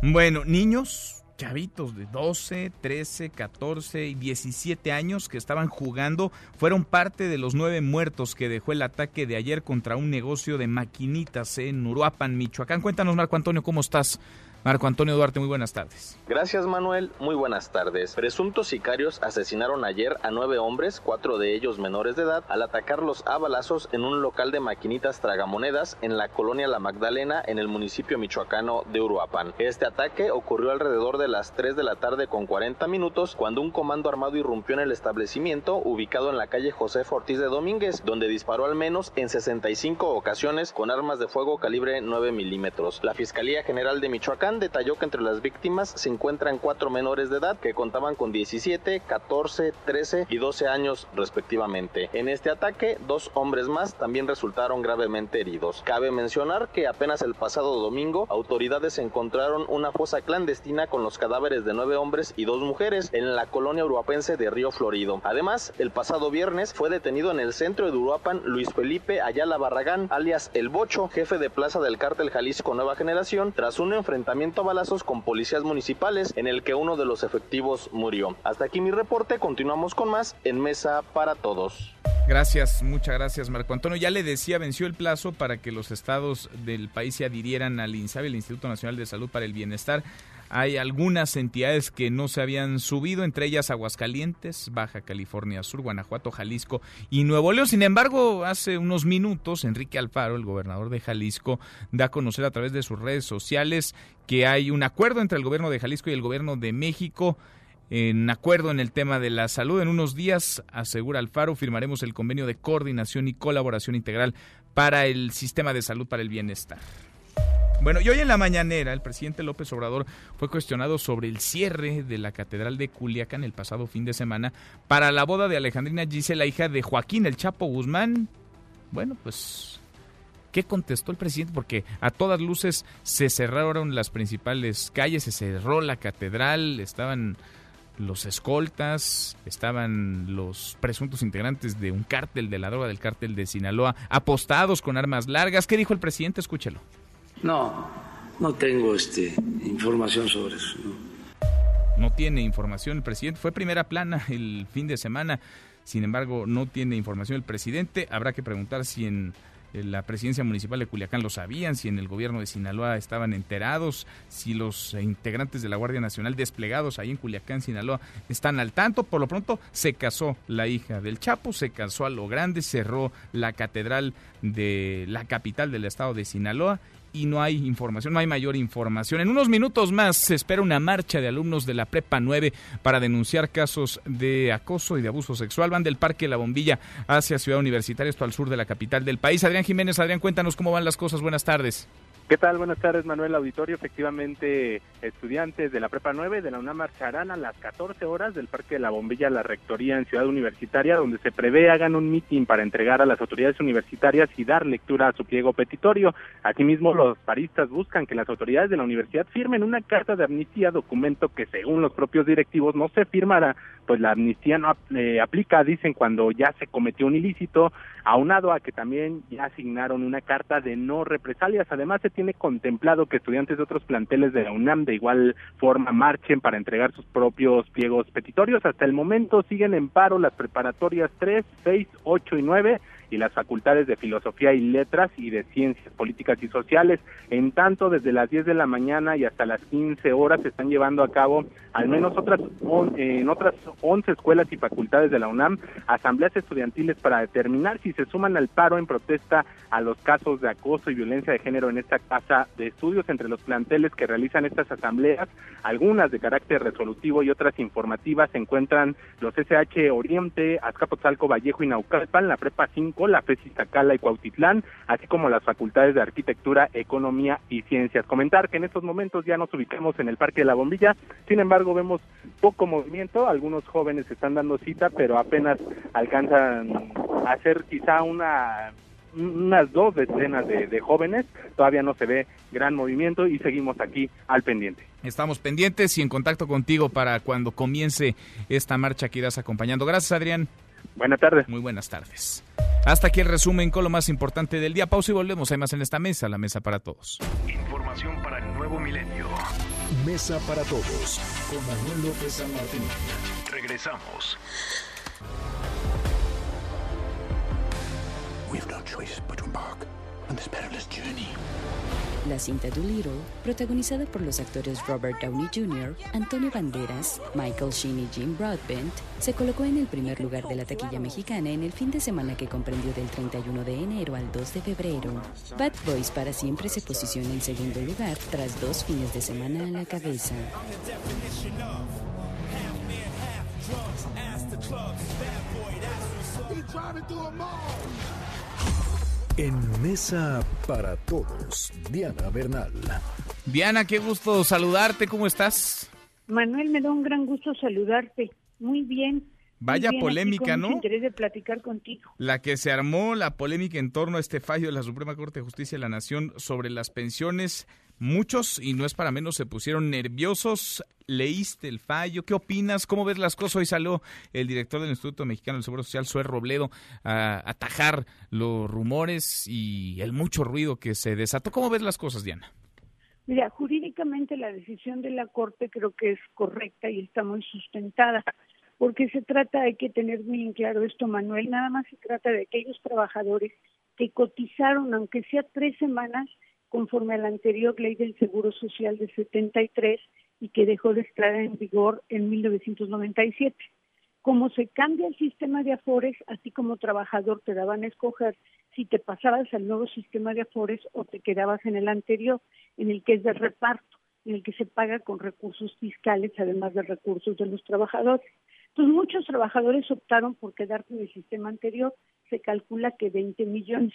Bueno, niños, chavitos de 12, 13, 14 y 17 años que estaban jugando fueron parte de los nueve muertos que dejó el ataque de ayer contra un negocio de maquinitas en Uruapan, Michoacán. Cuéntanos, Marco Antonio, ¿cómo estás? Marco Antonio Duarte, muy buenas tardes. Gracias Manuel, muy buenas tardes. Presuntos sicarios asesinaron ayer a nueve hombres, cuatro de ellos menores de edad, al atacarlos a balazos en un local de maquinitas tragamonedas en la colonia La Magdalena, en el municipio michoacano de Uruapan. Este ataque ocurrió alrededor de las 3 de la tarde con 40 minutos, cuando un comando armado irrumpió en el establecimiento ubicado en la calle José Ortiz de Domínguez, donde disparó al menos en 65 ocasiones con armas de fuego calibre 9 milímetros. La Fiscalía General de Michoacán detalló que entre las víctimas se encuentran cuatro menores de edad que contaban con 17, 14, 13 y 12 años respectivamente. En este ataque, dos hombres más también resultaron gravemente heridos. Cabe mencionar que apenas el pasado domingo, autoridades encontraron una fosa clandestina con los cadáveres de nueve hombres y dos mujeres en la colonia uruapense de Río Florido. Además, el pasado viernes fue detenido en el centro de Uruapan Luis Felipe Ayala Barragán, alias El Bocho, jefe de plaza del cártel Jalisco Nueva Generación, tras un enfrentamiento a balazos con policías municipales en el que uno de los efectivos murió. Hasta aquí mi reporte, continuamos con más en Mesa para Todos. Gracias, muchas gracias Marco Antonio. Ya le decía, venció el plazo para que los estados del país se adhirieran al INSABI, el Instituto Nacional de Salud para el Bienestar. Hay algunas entidades que no se habían subido, entre ellas Aguascalientes, Baja California Sur, Guanajuato, Jalisco y Nuevo León. Sin embargo, hace unos minutos, Enrique Alfaro, el gobernador de Jalisco, da a conocer a través de sus redes sociales que hay un acuerdo entre el gobierno de Jalisco y el gobierno de México en acuerdo en el tema de la salud. En unos días, asegura Alfaro, firmaremos el convenio de coordinación y colaboración integral para el sistema de salud para el bienestar. Bueno, y hoy en la mañanera el presidente López Obrador fue cuestionado sobre el cierre de la Catedral de Culiacán el pasado fin de semana para la boda de Alejandrina Gisela, hija de Joaquín el Chapo Guzmán. Bueno, pues ¿Qué contestó el presidente? Porque a todas luces se cerraron las principales calles, se cerró la catedral, estaban los escoltas, estaban los presuntos integrantes de un cártel de la droga del cártel de Sinaloa apostados con armas largas. ¿Qué dijo el presidente? Escúchelo. No, no tengo este, información sobre eso. no tiene información el presidente. Fue primera plana el fin de semana, sin embargo, no tiene información el presidente. Habrá que preguntar si en la presidencia municipal de Culiacán lo sabían, si en el gobierno de Sinaloa estaban enterados, si los integrantes de la Guardia Nacional desplegados ahí en Culiacán, Sinaloa, están al tanto. Por lo pronto se casó la hija del Chapo, se casó a lo grande, cerró la catedral de la capital del estado de Sinaloa y no hay información, no hay mayor información. En unos minutos más se espera una marcha de alumnos de la Prepa 9 para denunciar casos de acoso y de abuso sexual. Van del Parque La Bombilla hacia Ciudad Universitaria, esto al sur de la capital del país. Adrián Jiménez, Adrián, cuéntanos cómo van las cosas. Buenas tardes. ¿Qué tal? Buenas tardes, Manuel Auditorio. Efectivamente, estudiantes de la Prepa 9 de la UNAM marcharán a las 14 horas del Parque de la Bombilla a la Rectoría en Ciudad Universitaria, donde se prevé hagan un mitin para entregar a las autoridades universitarias y dar lectura a su pliego petitorio. Asimismo, los paristas buscan que las autoridades de la universidad firmen una carta de amnistía, documento que según los propios directivos no se firmará, pues la amnistía no eh, aplica, dicen, cuando ya se cometió un ilícito, aunado a que también ya asignaron una carta de no represalias. Además, se tiene contemplado que estudiantes de otros planteles de la UNAM de igual forma marchen para entregar sus propios pliegos petitorios. Hasta el momento siguen en paro las preparatorias 3, 6, 8 y 9 y las facultades de Filosofía y Letras y de Ciencias Políticas y Sociales. En tanto, desde las 10 de la mañana y hasta las 15 horas se están llevando a cabo al menos otras en otras 11 escuelas y facultades de la UNAM asambleas estudiantiles para determinar si se suman al paro en protesta a los casos de acoso y violencia de género en esta casa de estudios entre los planteles que realizan estas asambleas, algunas de carácter resolutivo y otras informativas se encuentran los SH Oriente, Azcapotzalco, Vallejo y Naucalpan, la Prepa 5 la FES Iztacala y Cuautitlán, así como las facultades de Arquitectura, Economía y Ciencias. Comentar que en estos momentos ya nos ubicamos en el Parque de la Bombilla, sin embargo vemos poco movimiento, algunos jóvenes están dando cita, pero apenas alcanzan a hacer quizá una unas dos decenas de, de, jóvenes, todavía no se ve gran movimiento y seguimos aquí al pendiente. Estamos pendientes y en contacto contigo para cuando comience esta marcha que irás acompañando. Gracias, Adrián. Buenas tardes. Muy buenas tardes. Hasta aquí el resumen con lo más importante del día. Pausa y volvemos. Hay más en esta mesa, la mesa para todos. Información para el nuevo milenio. Mesa para todos con Manuel López San Martín. Regresamos. We have no choice but to embark on this perilous journey. La cinta Doolittle, protagonizada por los actores Robert Downey Jr., Antonio Banderas, Michael Sheen y Jim Broadbent, se colocó en el primer lugar de la taquilla mexicana en el fin de semana que comprendió del 31 de enero al 2 de febrero. Bad Boys para siempre se posiciona en segundo lugar tras dos fines de semana a la cabeza. En Mesa para Todos, Diana Bernal. Diana, qué gusto saludarte, ¿cómo estás? Manuel, me da un gran gusto saludarte. Muy bien. Vaya polémica, ¿no? interés de platicar contigo. La que se armó, la polémica en torno a este fallo de la Suprema Corte de Justicia de la Nación sobre las pensiones. Muchos, y no es para menos, se pusieron nerviosos. ¿Leíste el fallo? ¿Qué opinas? ¿Cómo ves las cosas? Hoy salió el director del Instituto Mexicano del Seguro Social, Sue Robledo, a atajar los rumores y el mucho ruido que se desató. ¿Cómo ves las cosas, Diana? Mira, jurídicamente la decisión de la Corte creo que es correcta y está muy sustentada porque se trata, hay que tener muy en claro esto, Manuel, nada más se trata de aquellos trabajadores que cotizaron, aunque sea tres semanas, conforme a la anterior ley del Seguro Social de 73 y que dejó de estar en vigor en 1997. Como se cambia el sistema de afores, así como trabajador te daban a escoger si te pasabas al nuevo sistema de afores o te quedabas en el anterior, en el que es de reparto, en el que se paga con recursos fiscales, además de recursos de los trabajadores. Entonces, muchos trabajadores optaron por quedarse en el sistema anterior, se calcula que 20 millones.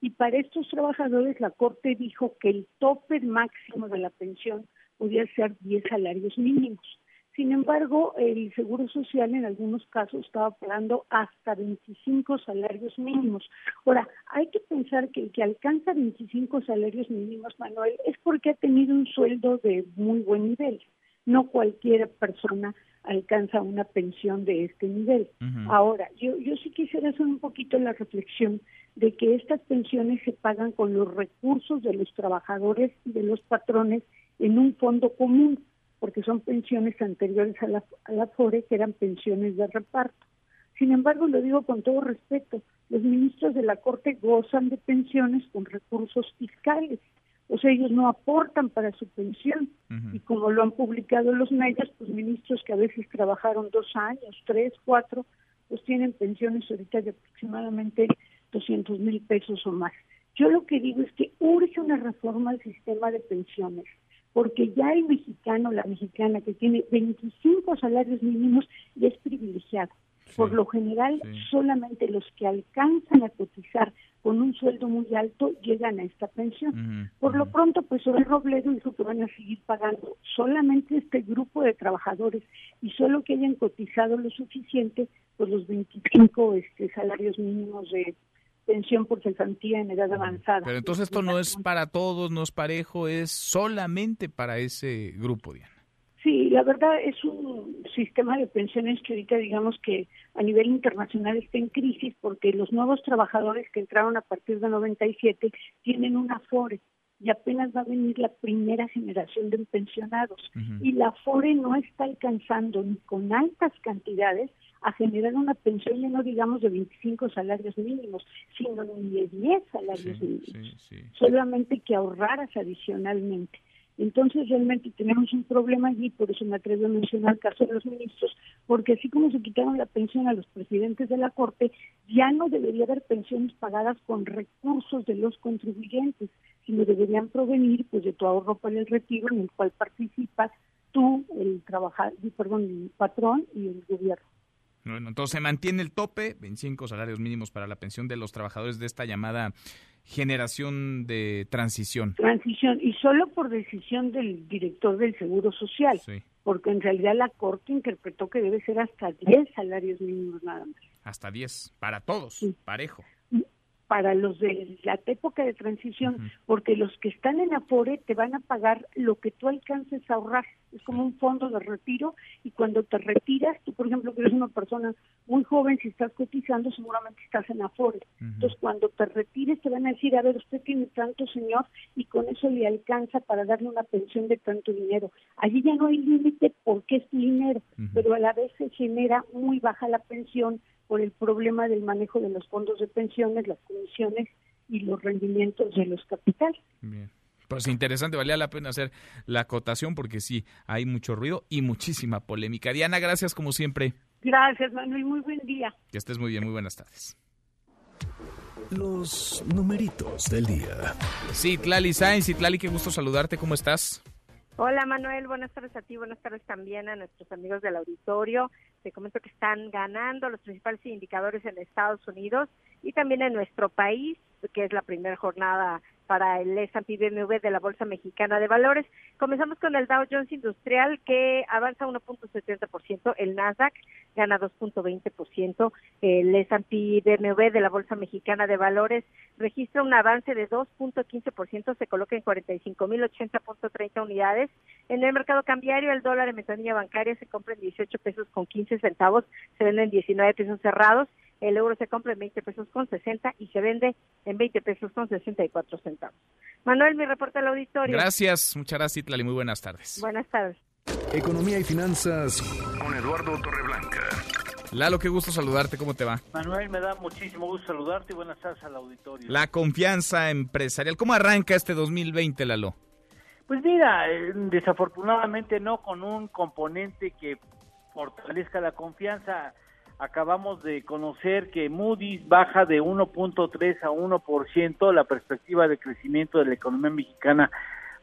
Y para estos trabajadores la Corte dijo que el tope máximo de la pensión podía ser 10 salarios mínimos. Sin embargo, el Seguro Social en algunos casos estaba pagando hasta 25 salarios mínimos. Ahora, hay que pensar que el que alcanza 25 salarios mínimos, Manuel, es porque ha tenido un sueldo de muy buen nivel. No cualquier persona alcanza una pensión de este nivel. Ahora, yo, yo sí quisiera hacer un poquito la reflexión de que estas pensiones se pagan con los recursos de los trabajadores y de los patrones en un fondo común. porque son pensiones anteriores a la, a la FORE, que eran pensiones de reparto. Sin embargo, lo digo con todo respeto, los ministros de la Corte gozan de pensiones con recursos fiscales, o sea, ellos no aportan para su pensión. Y como lo han publicado los medios, pues ministros que a veces trabajaron dos años, tres, cuatro, pues tienen pensiones ahorita de aproximadamente 200 mil pesos o más. Yo lo que digo es que urge una reforma al sistema de pensiones, porque ya el mexicano, la mexicana que tiene 25 salarios mínimos ya es privilegiado. Por lo general, solamente los que alcanzan a cotizar con un sueldo muy alto llegan a esta pensión. Por lo pronto, pues hoy Robledo dijo que van a seguir pagando solamente este grupo de trabajadores y solo que hayan cotizado lo suficiente, pues los 25 este, salarios mínimos de pensión por cesantía en edad avanzada. Pero entonces esto no es para todos, no es parejo, es solamente para ese grupo, Diana. Sí, la verdad es un sistema de pensiones que ahorita digamos que a nivel internacional está en crisis porque los nuevos trabajadores que entraron a partir de 97 tienen una FORE y apenas va a venir la primera generación de pensionados y la FORE no está alcanzando ni con altas cantidades a generar una pensión ya no digamos de 25 salarios mínimos, sino ni de 10 salarios mínimos. Solamente que ahorraras adicionalmente. Entonces realmente tenemos un problema allí, por eso me atrevo a mencionar el caso de los ministros, porque así como se quitaron la pensión a los presidentes de la Corte, ya no debería haber pensiones pagadas con recursos de los contribuyentes, sino deberían provenir pues de tu ahorro para el retiro en el cual participas tú, el trabajador, perdón, el patrón y el gobierno. Bueno, entonces se mantiene el tope, 25 salarios mínimos para la pensión de los trabajadores de esta llamada generación de transición. Transición, y solo por decisión del director del Seguro Social, porque en realidad la Corte interpretó que debe ser hasta 10 salarios mínimos nada más. Hasta 10, para todos, parejo para los de la época de transición, porque los que están en Afore te van a pagar lo que tú alcances a ahorrar. Es como un fondo de retiro y cuando te retiras, tú por ejemplo que eres una persona muy joven, si estás cotizando seguramente estás en Afore. Entonces cuando te retires te van a decir, a ver, usted tiene tanto señor y con eso le alcanza para darle una pensión de tanto dinero. Allí ya no hay límite porque es dinero, pero a la vez se genera muy baja la pensión por el problema del manejo de los fondos de pensiones, las comisiones y los rendimientos de los capitales. Bien. Pues interesante, valía la pena hacer la acotación porque sí, hay mucho ruido y muchísima polémica. Diana, gracias como siempre. Gracias, Manuel, muy buen día. Que estés muy bien, muy buenas tardes. Los numeritos del día. Sí, Tlali Sainz y Tlali, qué gusto saludarte, ¿cómo estás? Hola Manuel, buenas tardes a ti, buenas tardes también a nuestros amigos del auditorio. Te comento que están ganando los principales indicadores en Estados Unidos y también en nuestro país, que es la primera jornada para el S&P BMW de la Bolsa Mexicana de Valores. Comenzamos con el Dow Jones Industrial que avanza 1.70%, el Nasdaq gana 2.20%, el S&P BMW de la Bolsa Mexicana de Valores registra un avance de 2.15%, se coloca en 45.080.30 unidades. En el mercado cambiario el dólar en ventanilla bancaria se compra en 18 pesos con 15 centavos, se vende en 19 pesos cerrados el euro se compra en 20 pesos con 60 y se vende en 20 pesos con 64 centavos. Manuel, mi reporte al auditorio. Gracias, muchas gracias, Itlali. Muy buenas tardes. Buenas tardes. Economía y finanzas con Eduardo Torreblanca. Lalo, qué gusto saludarte, ¿cómo te va? Manuel, me da muchísimo gusto saludarte y buenas tardes al auditorio. La confianza empresarial, ¿cómo arranca este 2020, Lalo? Pues mira, eh, desafortunadamente no con un componente que fortalezca la confianza acabamos de conocer que Moody's baja de 1.3 a 1% la perspectiva de crecimiento de la economía mexicana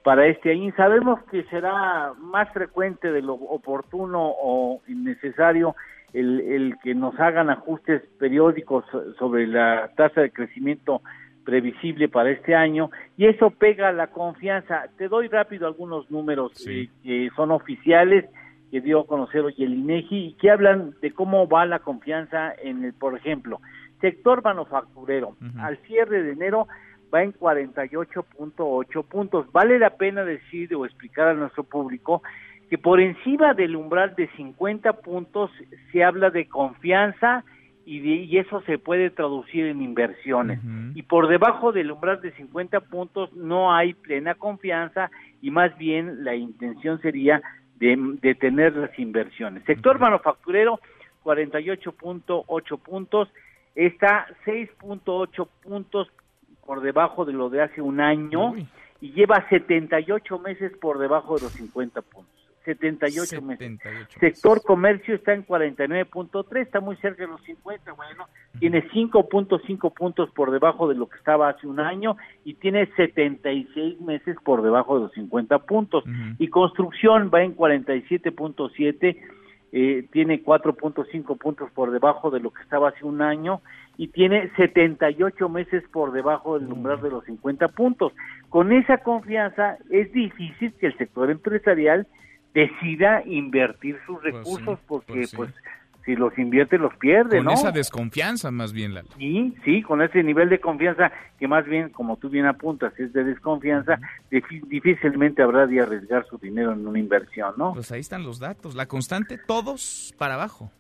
para este año. Sabemos que será más frecuente de lo oportuno o innecesario el, el que nos hagan ajustes periódicos sobre la tasa de crecimiento previsible para este año y eso pega la confianza. Te doy rápido algunos números eh, que son oficiales que dio a conocer hoy el INEGI y que hablan de cómo va la confianza en el, por ejemplo, sector manufacturero. Al cierre de enero va en 48.8 puntos. Vale la pena decir o explicar a nuestro público que por encima del umbral de 50 puntos se habla de confianza y, y eso se puede traducir en inversiones. Y por debajo del umbral de 50 puntos no hay plena confianza y más bien la intención sería de detener las inversiones. Sector manufacturero, 48.8 puntos, está 6.8 puntos por debajo de lo de hace un año y lleva 78 meses por debajo de los 50 puntos. 78, meses. Sector comercio está en 49.3, está muy cerca de los 50, bueno, tiene 5.5 puntos por debajo de lo que estaba hace un año y tiene 76 meses por debajo de los 50 puntos. Y construcción va en 47.7, eh, tiene 4.5 puntos por debajo de lo que estaba hace un año y tiene 78 meses por debajo del umbral de los 50 puntos. Con esa confianza es difícil que el sector empresarial decida invertir sus pues recursos porque pues, pues, si los invierte los pierde, con esa desconfianza más bien, Lalo. Sí, sí, con ese nivel de confianza que más bien, como tú bien apuntas, es de desconfianza, difícilmente habrá de arriesgar su dinero en una inversión, ¿no? Pues ahí están los datos, la constante, todos para abajo.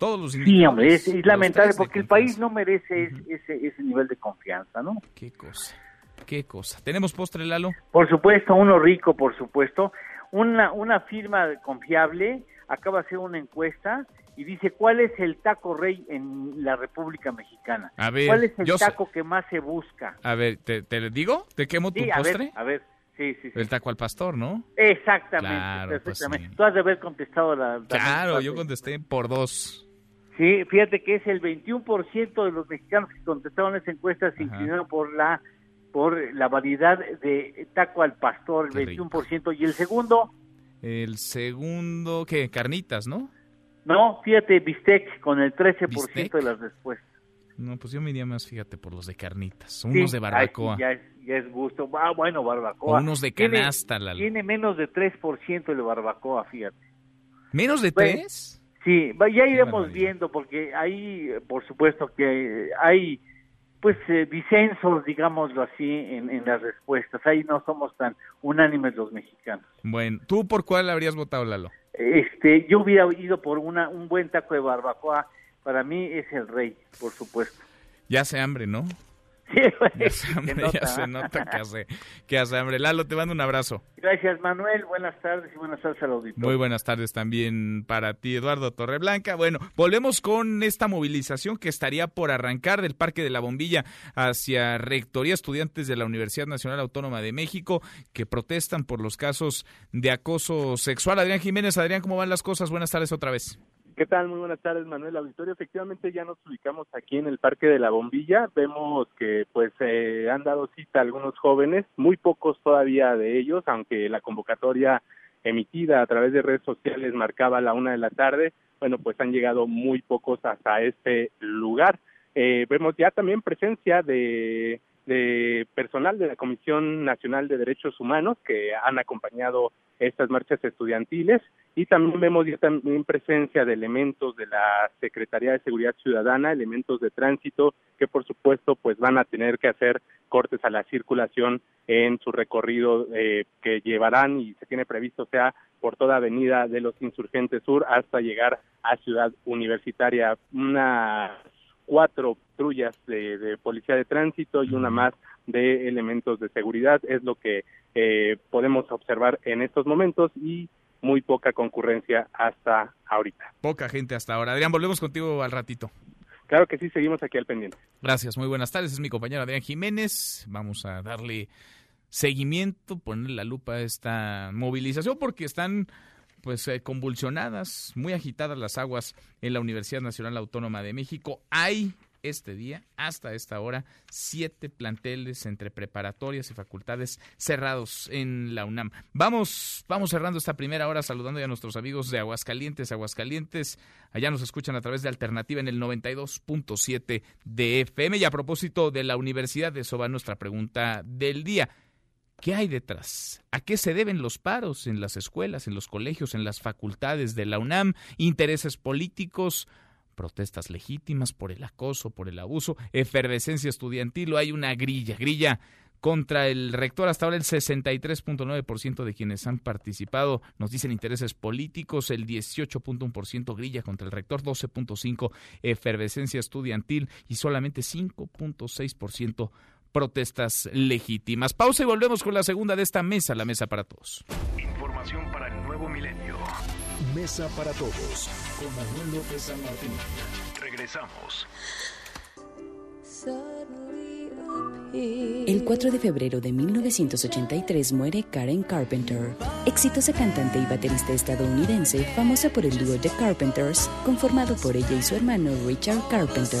Todos los Sí, hombre, es, lamentable porque el país no merece ese, ese nivel de confianza, ¿no? Qué cosa, qué cosa. ¿Tenemos postre, Lalo? Por supuesto, uno rico, por supuesto una, una firma confiable acaba de hacer una encuesta y dice cuál es el taco rey en la República Mexicana. A ver, ¿Cuál es el taco que más se busca? A ver, ¿te, te digo? ¿Te quemo tu postre? A ver, Sí, sí, El taco al pastor, ¿no? Exactamente, pues Tú has de haber contestado la... claro, yo contesté por dos. Sí, fíjate que es el 21% de los mexicanos que contestaron esa encuesta se inclinaron por la por la variedad de taco al pastor, el 21%. ¿Y el segundo? El segundo, ¿qué? Carnitas, ¿no? No, fíjate, bistec con el 13% de las respuestas. No, pues yo me iría más, fíjate, por los de carnitas, unos de barbacoa. ya, es, gusto. Ah, bueno, barbacoa. unos de canasta. Tiene, tiene menos de 3% el barbacoa, fíjate. ¿Menos de 3? sí, ya iremos viendo, porque ahí, por supuesto que hay pues eh, disensos, digámoslo así, en, las respuestas. Ahí no somos tan unánimes los mexicanos. Bueno, ¿tú por cuál habrías votado, Lalo? Este, yo hubiera ido por una, un buen taco de barbacoa. Para mí es el rey, por supuesto. Ya hace hambre, ¿no? Ya se, nota que hace, que hace hambre. Lalo, te mando un abrazo. Gracias, Manuel. Buenas tardes y buenas tardes al auditorio. Muy buenas tardes también para ti, Eduardo Torreblanca. Bueno, volvemos con esta movilización que estaría por arrancar del Parque de la Bombilla hacia Rectoría Estudiantes de la Universidad Nacional Autónoma de México que protestan por los casos de acoso sexual. Adrián Jiménez, Adrián, ¿cómo van las cosas? Buenas tardes otra vez. ¿Qué tal? Muy buenas tardes, Manuel Auditorio. Efectivamente, ya nos ubicamos aquí en el Parque de la Bombilla. Vemos que pues eh, han dado cita algunos jóvenes, muy pocos todavía de ellos, aunque la convocatoria emitida a través de redes sociales marcaba la una de la tarde. Bueno, pues han llegado muy pocos hasta este lugar. Eh, vemos ya también presencia de, de personal de la Comisión Nacional de Derechos Humanos que han acompañado estas marchas estudiantiles y también vemos ya también presencia de elementos de la Secretaría de Seguridad Ciudadana, elementos de tránsito que por supuesto pues van a tener que hacer cortes a la circulación en su recorrido eh, que llevarán y se tiene previsto sea por toda avenida de los Insurgentes Sur hasta llegar a Ciudad Universitaria. Unas cuatro patrullas de, de policía de tránsito y una más de elementos de seguridad es lo que eh, podemos observar en estos momentos y muy poca concurrencia hasta ahorita. Poca gente hasta ahora. Adrián, volvemos contigo al ratito. Claro que sí, seguimos aquí al pendiente. Gracias, muy buenas tardes. Es mi compañero Adrián Jiménez. Vamos a darle seguimiento, ponerle la lupa a esta movilización porque están pues eh, convulsionadas, muy agitadas las aguas en la Universidad Nacional Autónoma de México. Hay este día, hasta esta hora, siete planteles entre preparatorias y facultades cerrados en la UNAM. Vamos, vamos cerrando esta primera hora saludando ya a nuestros amigos de Aguascalientes, Aguascalientes. Allá nos escuchan a través de Alternativa en el 92.7 de FM. Y a propósito de la Universidad, de eso va nuestra pregunta del día. ¿Qué hay detrás? ¿A qué se deben los paros en las escuelas, en los colegios, en las facultades de la UNAM? ¿Intereses políticos? Protestas legítimas por el acoso, por el abuso, efervescencia estudiantil o hay una grilla, grilla contra el rector. Hasta ahora el 63.9% de quienes han participado nos dicen intereses políticos, el 18.1% grilla contra el rector, 12.5% efervescencia estudiantil y solamente 5.6% protestas legítimas. Pausa y volvemos con la segunda de esta mesa, la mesa para todos. Información para el nuevo milenio. Mesa para todos con Manuel López San Martín. Regresamos. El 4 de febrero de 1983 muere Karen Carpenter, exitosa cantante y baterista estadounidense famosa por el dúo The Carpenters, conformado por ella y su hermano Richard Carpenter.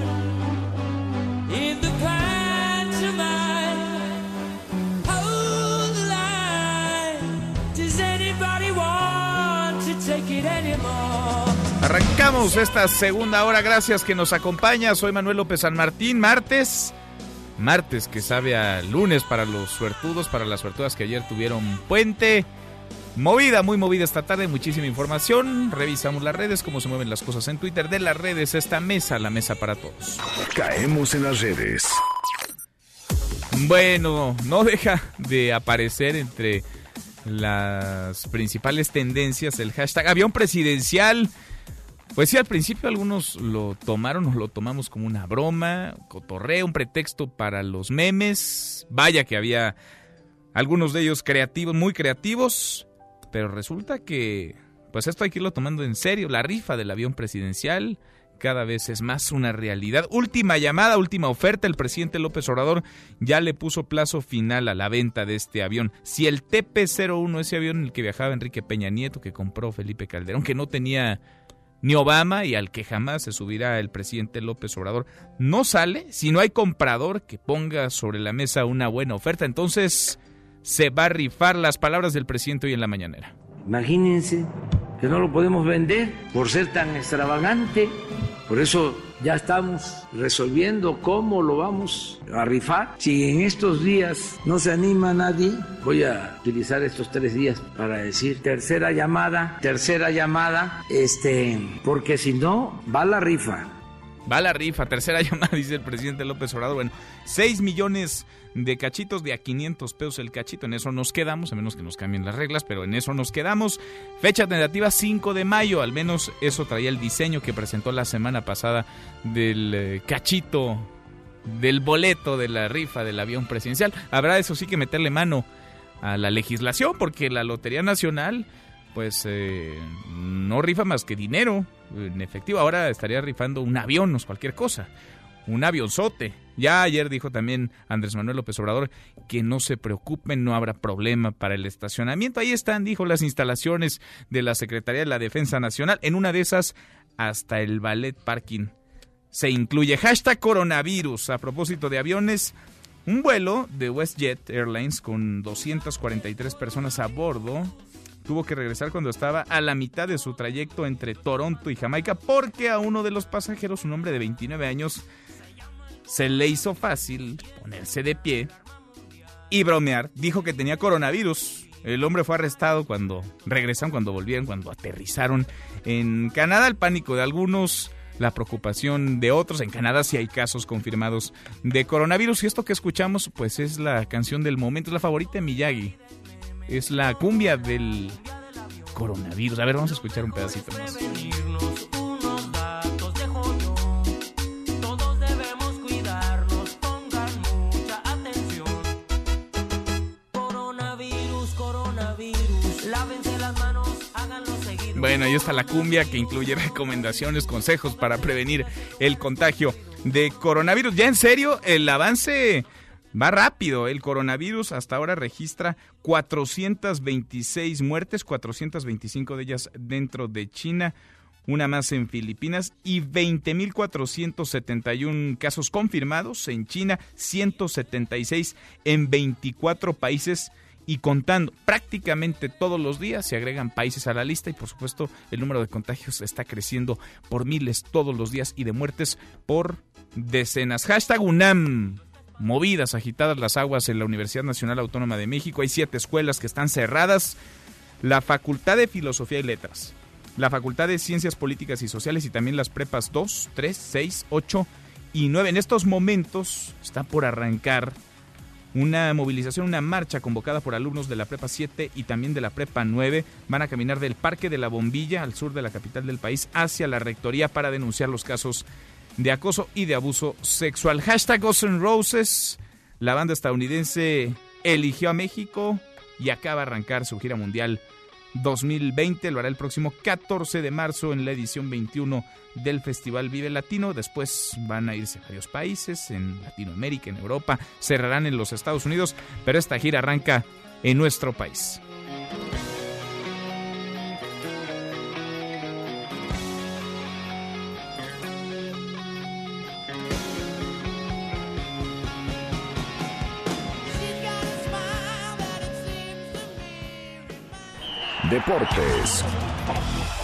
Esta segunda hora. Gracias que nos acompaña. Soy Manuel López San Martín. Martes. Martes que sabe a lunes para los suertudos, para las suertudas que ayer tuvieron puente. Movida, muy movida esta tarde, muchísima información. Revisamos las redes, cómo se mueven las cosas en Twitter. De las redes, esta mesa, la mesa para todos. Caemos en las redes. Bueno, no deja de aparecer entre las principales tendencias el hashtag avión presidencial. Pues sí, al principio algunos lo tomaron o lo tomamos como una broma, cotorreo, un pretexto para los memes. Vaya que había algunos de ellos creativos, muy creativos, pero resulta que pues esto hay que irlo tomando en serio. La rifa del avión presidencial cada vez es más una realidad. Última llamada, última oferta. El presidente López Obrador ya le puso plazo final a la venta de este avión. Si el TP-01, ese avión en el que viajaba Enrique Peña Nieto, que compró Felipe Calderón, que no tenía ni Obama y al que jamás se subirá el presidente López Obrador, no sale si no hay comprador que ponga sobre la mesa una buena oferta. Entonces se va a rifar las palabras del presidente hoy en la mañanera. Imagínense que no lo podemos vender por ser tan extravagante. Por eso ya estamos resolviendo cómo lo vamos a rifar. Si en estos días no se anima nadie, voy a utilizar estos tres días para decir tercera llamada, tercera llamada, este, porque si no, va la rifa. Va la rifa, tercera llamada, dice el presidente López Obrador. Bueno, 6 millones de cachitos de a 500 pesos el cachito. En eso nos quedamos, a menos que nos cambien las reglas, pero en eso nos quedamos. Fecha tentativa 5 de mayo, al menos eso traía el diseño que presentó la semana pasada del eh, cachito, del boleto de la rifa del avión presidencial. Habrá eso sí que meterle mano a la legislación, porque la Lotería Nacional pues eh, no rifa más que dinero en efectivo. Ahora estaría rifando un avión o cualquier cosa un avionzote. Ya ayer dijo también Andrés Manuel López Obrador que no se preocupen, no habrá problema para el estacionamiento. Ahí están, dijo, las instalaciones de la Secretaría de la Defensa Nacional. En una de esas, hasta el ballet parking se incluye. Hashtag coronavirus. A propósito de aviones, un vuelo de WestJet Airlines con 243 personas a bordo tuvo que regresar cuando estaba a la mitad de su trayecto entre Toronto y Jamaica porque a uno de los pasajeros, un hombre de 29 años, se le hizo fácil ponerse de pie y bromear. Dijo que tenía coronavirus. El hombre fue arrestado cuando regresaron, cuando volvieron, cuando aterrizaron en Canadá. El pánico de algunos, la preocupación de otros. En Canadá sí hay casos confirmados de coronavirus. Y esto que escuchamos, pues es la canción del momento, es la favorita de Miyagi. Es la cumbia del coronavirus. A ver, vamos a escuchar un pedacito más. Bueno, ahí está la cumbia que incluye recomendaciones, consejos para prevenir el contagio de coronavirus. Ya en serio, el avance Va rápido, el coronavirus hasta ahora registra 426 muertes, 425 de ellas dentro de China, una más en Filipinas y 20.471 casos confirmados en China, 176 en 24 países y contando prácticamente todos los días se agregan países a la lista y por supuesto el número de contagios está creciendo por miles todos los días y de muertes por decenas. Hashtag UNAM. Movidas, agitadas las aguas en la Universidad Nacional Autónoma de México. Hay siete escuelas que están cerradas. La Facultad de Filosofía y Letras, la Facultad de Ciencias Políticas y Sociales y también las prepas 2, 3, 6, 8 y 9. En estos momentos está por arrancar una movilización, una marcha convocada por alumnos de la Prepa 7 y también de la Prepa 9. Van a caminar del Parque de la Bombilla, al sur de la capital del país, hacia la Rectoría para denunciar los casos de acoso y de abuso sexual. Hashtag Guns Roses. La banda estadounidense eligió a México y acaba de arrancar su gira mundial 2020. Lo hará el próximo 14 de marzo en la edición 21 del Festival Vive Latino. Después van a irse a varios países, en Latinoamérica, en Europa, cerrarán en los Estados Unidos, pero esta gira arranca en nuestro país. Deportes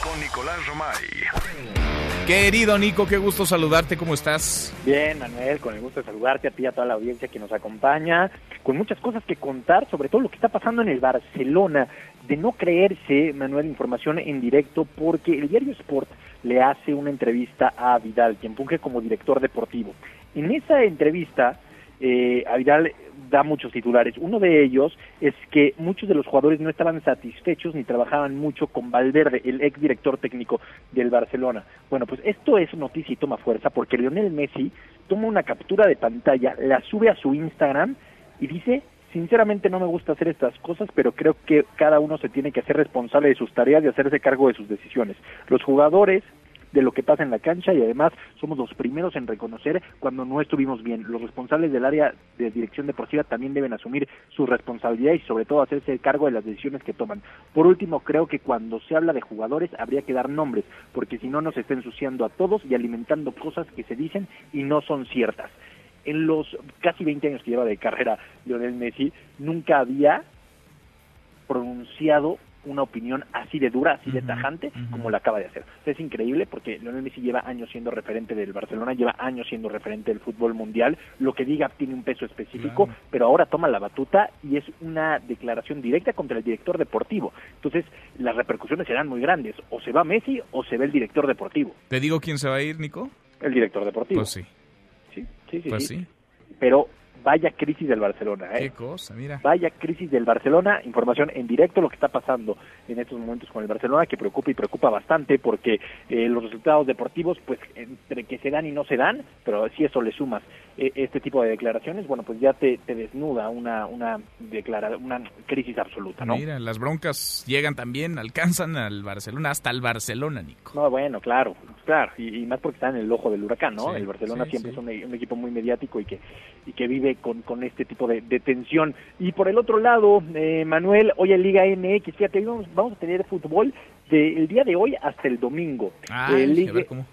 con Nicolás Romay. Querido Nico, qué gusto saludarte, ¿cómo estás? Bien, Manuel, con el gusto de saludarte a ti y a toda la audiencia que nos acompaña, con muchas cosas que contar, sobre todo lo que está pasando en el Barcelona. De no creerse, Manuel, información en directo, porque el diario Sport le hace una entrevista a Vidal, quien funge como director deportivo. En esa entrevista, eh, a Vidal da muchos titulares. Uno de ellos es que muchos de los jugadores no estaban satisfechos ni trabajaban mucho con Valverde, el ex director técnico del Barcelona. Bueno, pues esto es noticia y toma fuerza porque Lionel Messi toma una captura de pantalla, la sube a su Instagram y dice sinceramente no me gusta hacer estas cosas, pero creo que cada uno se tiene que hacer responsable de sus tareas y hacerse cargo de sus decisiones. Los jugadores de lo que pasa en la cancha y además somos los primeros en reconocer cuando no estuvimos bien. Los responsables del área de dirección deportiva también deben asumir su responsabilidad y sobre todo hacerse cargo de las decisiones que toman. Por último, creo que cuando se habla de jugadores habría que dar nombres, porque si no nos está ensuciando a todos y alimentando cosas que se dicen y no son ciertas. En los casi 20 años que lleva de carrera Lionel Messi, nunca había pronunciado una opinión así de dura, así de tajante, como la acaba de hacer. es increíble porque Lionel Messi lleva años siendo referente del Barcelona, lleva años siendo referente del fútbol mundial, lo que diga tiene un peso específico, pero ahora toma la batuta y es una declaración directa contra el director deportivo. Entonces, las repercusiones serán muy grandes, o se va Messi o se ve el director deportivo. ¿Te digo quién se va a ir, Nico? El director deportivo. Pues sí. Sí, sí, sí. Pues sí. Pero vaya crisis del Barcelona. ¿eh? Qué cosa, mira. Vaya crisis del Barcelona, información en directo lo que está pasando en estos momentos con el Barcelona, que preocupa y preocupa bastante porque eh, los resultados deportivos, pues entre que se dan y no se dan, pero si eso le sumas eh, este tipo de declaraciones, bueno, pues ya te, desnuda una una declara, una crisis absoluta, ¿no? Mira, las broncas llegan también, alcanzan al Barcelona, hasta el Barcelona, Nico. No, bueno, claro, claro, y, más porque está en el ojo del huracán, ¿no? el Barcelona siempre es un, un, equipo muy mediático y que y que vive con, con este tipo de, tensión. Y por el otro lado, eh, Manuel, hoy en Liga MX, fíjate, vamos, vamos a tener fútbol del día de hoy hasta el domingo. Ah, a ver cómo.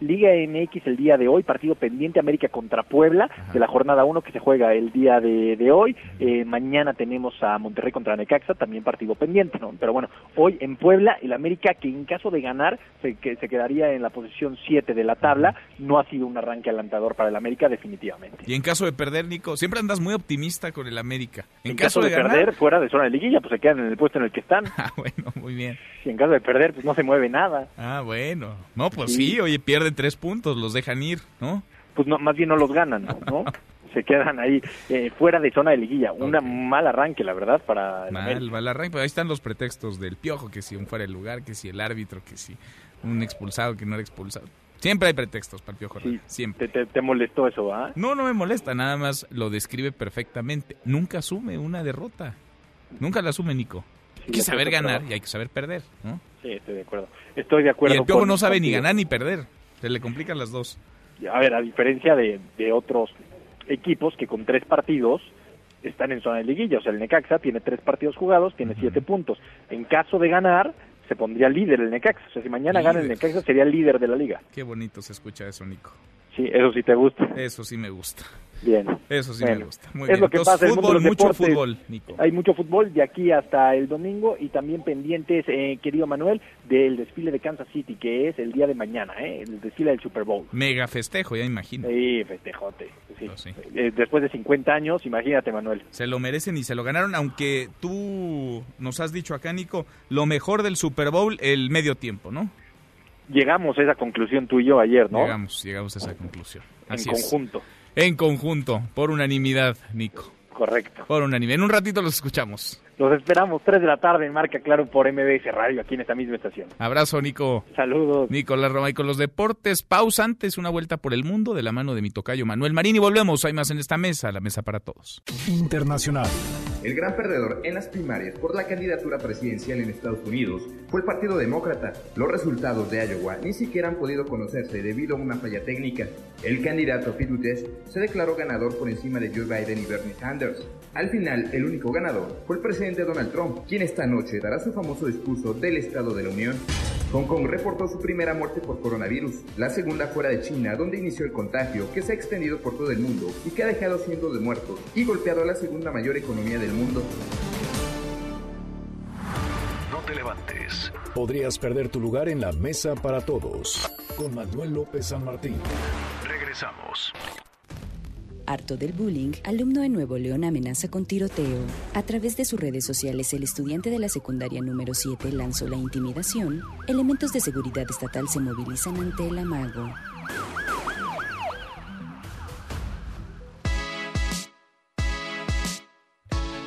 Liga MX el día de hoy, partido pendiente América contra Puebla de la jornada 1 que se juega el día de, hoy. Eh, mañana tenemos a Monterrey contra Necaxa, también partido pendiente, ¿no? Pero bueno, hoy en Puebla, el América que en caso de ganar se, que, se quedaría en la posición 7 de la tabla, no ha sido un arranque alentador para el América definitivamente. Y en caso de perder, Nico, siempre andas muy optimista con el América. En, caso, de, perder, fuera de zona de liguilla, pues se quedan en el puesto en el que están. Ah, bueno, muy bien. Y en caso de perder, pues no se mueve nada. Ah, bueno. No, pues sí oye, pierde tres puntos, los dejan ir, ¿no? Pues no, más bien no los ganan, ¿no? se quedan ahí eh, fuera de zona de liguilla. Un mal arranque, la verdad, para... mal, mal arranque, pero ahí están los pretextos del piojo, que si un fuera de lugar, que si el árbitro, que si un expulsado, que no era expulsado. Siempre hay pretextos para el piojo. siempre. Te, te, molestó eso, ah? No, no me molesta, nada más lo describe perfectamente. Nunca asume una derrota. Nunca la asume Nico. hay que saber ganar y hay que saber perder, ¿no? Sí, estoy de acuerdo. Estoy de acuerdo. Y el piojo no sabe ni ganar ni perder. Se le complican las dos. A ver, a diferencia de, otros equipos que con tres partidos están en zona de liguilla. O sea, el Necaxa tiene tres partidos jugados, tiene siete puntos. En caso de ganar, se pondría líder el Necaxa. O sea, si mañana gana el Necaxa, sería líder de la liga. Qué bonito se escucha eso, Nico. Sí, eso sí te gusta. Eso sí me gusta. Bien. Eso sí me gusta. Muy es bien. lo que Entonces, pasa. fútbol, mucho fútbol, Nico. Hay mucho fútbol de aquí hasta el domingo y también pendientes, eh, querido Manuel, del desfile de Kansas City, que es el día de mañana, eh, el desfile del Super Bowl. Mega festejo, ya imagino. Sí, festejote. Sí. Pues sí. Eh, después de 50 años, imagínate, Manuel. Se lo merecen y se lo ganaron, aunque tú nos has dicho acá, Nico, lo mejor del Super Bowl, el medio tiempo, ¿no? Llegamos a esa conclusión tú y yo ayer, ¿no? Llegamos, llegamos a esa conclusión. Así en es. En conjunto, por unanimidad, Nico. Correcto. Por unanimidad. En un ratito los escuchamos. Los esperamos 3 de la tarde en Marca Claro por MBS Radio, aquí en esta misma estación. Abrazo, Nico. Saludos. Nicolás Roma y con los deportes. Pausa antes, una vuelta por el mundo de la mano de mi tocayo Manuel Marín y volvemos. Hay más en esta mesa, la mesa para todos. Internacional. El gran perdedor en las primarias por la candidatura presidencial en Estados Unidos fue el Partido Demócrata. Los resultados de Iowa ni siquiera han podido conocerse debido a una falla técnica. El candidato Pete Buttigieg se declaró ganador por encima de Joe Biden y Bernie Sanders. Al final, el único ganador fue el presidente Donald Trump, quien esta noche dará su famoso discurso del Estado de la Unión. Hong Kong reportó su primera muerte por coronavirus, la segunda fuera de China, donde inició el contagio, que se ha extendido por todo el mundo y que ha dejado cientos de muertos y golpeado a la segunda mayor economía del mundo. No te levantes. Podrías perder tu lugar en la mesa para todos. Con Manuel López San Martín. Regresamos. Harto del bullying, alumno de Nuevo León amenaza con tiroteo. A través de sus redes sociales, el estudiante de la secundaria número 7 lanzó la intimidación. Elementos de seguridad estatal se movilizan ante el amago.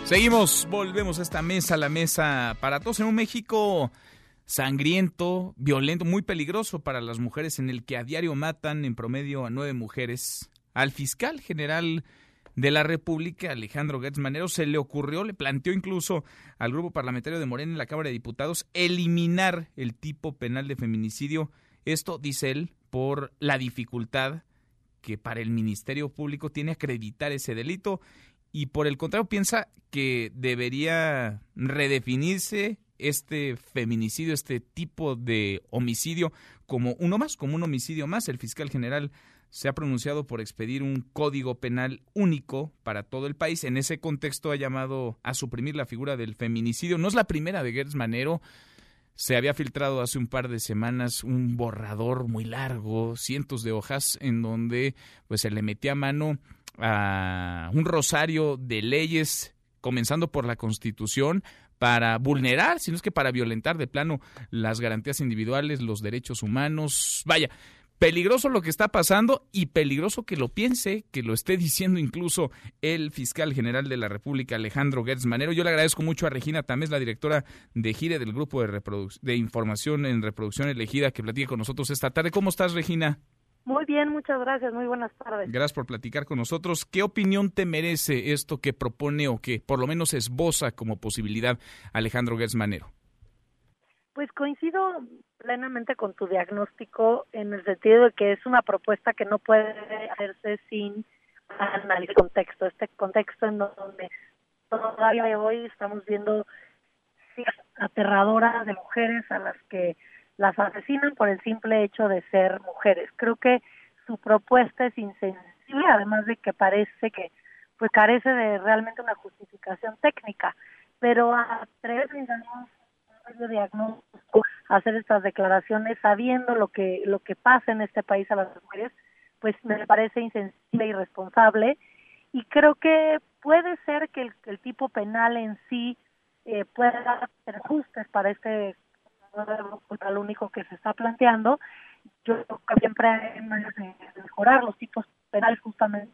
Seguimos, volvemos a esta mesa, la mesa para todos en un México sangriento, violento, muy peligroso para las mujeres, en el que a diario matan en promedio a nueve mujeres. Al fiscal general de la República, Alejandro Gertz Manero, se le ocurrió, le planteó incluso al grupo parlamentario de Morena en la Cámara de Diputados eliminar el tipo penal de feminicidio. Esto, dice él, por la dificultad que para el Ministerio Público tiene acreditar ese delito y por el contrario piensa que debería redefinirse este feminicidio, este tipo de homicidio como uno más, como un homicidio más. El fiscal general se ha pronunciado por expedir un código penal único para todo el país. En ese contexto ha llamado a suprimir la figura del feminicidio. No es la primera de Gertz Manero. Se había filtrado hace un par de semanas un borrador muy largo, cientos de hojas, en donde pues se le metía mano a un rosario de leyes, comenzando por la Constitución, para vulnerar, sino es que para violentar de plano las garantías individuales, los derechos humanos. Vaya, peligroso lo que está pasando y peligroso que lo piense, que lo esté diciendo incluso el fiscal general de la República, Alejandro Gertz Manero. Yo le agradezco mucho a Regina Tamés, la directora de Gire del Grupo de, de Información en Reproducción Elegida, que platique con nosotros esta tarde. ¿Cómo estás, Regina? Muy bien, muchas gracias, muy buenas tardes. Gracias por platicar con nosotros. ¿Qué opinión te merece esto que propone o que por lo menos esboza como posibilidad Alejandro Gertz Manero? Pues coincido plenamente con tu diagnóstico en el sentido de que es una propuesta que no puede hacerse sin análisis contexto, este contexto en donde todavía hoy estamos viendo aterradoras de mujeres a las que las asesinan por el simple hecho de ser mujeres. Creo que su propuesta es insensible, además de que parece que pues carece de realmente una justificación técnica, pero atreverse, digamos, diagnóstico, hacer estas declaraciones sabiendo lo que lo que pasa en este país a las mujeres, pues me parece insensible y irresponsable y creo que puede ser que el, tipo penal en sí eh, pueda hacer ajustes para este lo único que se está planteando. Yo siempre hay maneras de mejorar los tipos penales justamente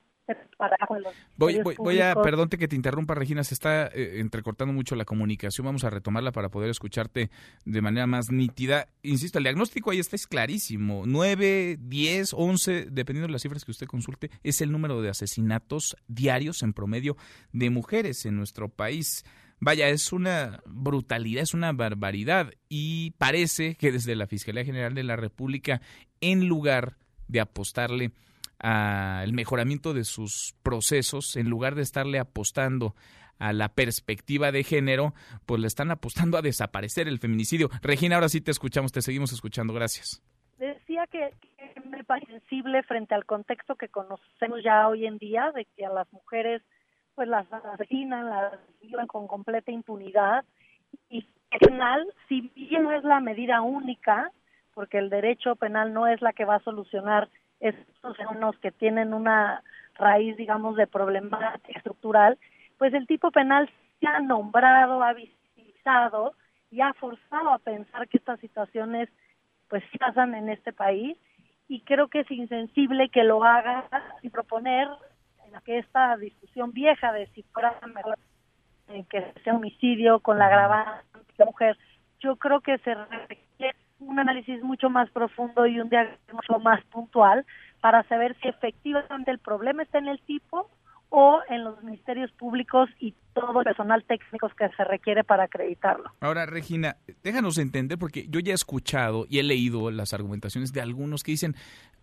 para los voy, voy, voy, a, perdonte que te interrumpa, Regina, se está eh, entrecortando mucho la comunicación, vamos a retomarla para poder escucharte de manera más nítida. Insisto, el diagnóstico ahí está es clarísimo, 9, 10, 11, dependiendo de las cifras que usted consulte, es el número de asesinatos diarios en promedio de mujeres en nuestro país. Vaya, es una brutalidad, es una barbaridad y parece que desde la Fiscalía General de la República, en lugar de apostarle al mejoramiento de sus procesos, en lugar de estarle apostando a la perspectiva de género, pues le están apostando a desaparecer el feminicidio. Regina, ahora sí te escuchamos, te seguimos escuchando. Gracias. Decía que, me parece sensible frente al contexto que conocemos ya hoy en día, de que a las mujeres pues las asesinan, las vivan con completa impunidad y penal, si bien no es la medida única, porque el derecho penal no es la que va a solucionar estos fenómenos que tienen una raíz, digamos, de problemática estructural, pues el tipo penal se ha nombrado, ha visibilizado y ha forzado a pensar que estas situaciones pues pasan en este país. Y creo que es insensible que lo haga y proponer que esta discusión vieja de si fuera mejor eh, que sea homicidio con la agravante de la mujer, yo creo que se requiere un análisis mucho más profundo y un diagnóstico más puntual para saber si efectivamente el problema está en el tipo o en los ministerios públicos y todo el personal técnico que se requiere para acreditarlo. Ahora, Regina, déjanos entender, porque yo ya he escuchado y he leído las argumentaciones de algunos que dicen,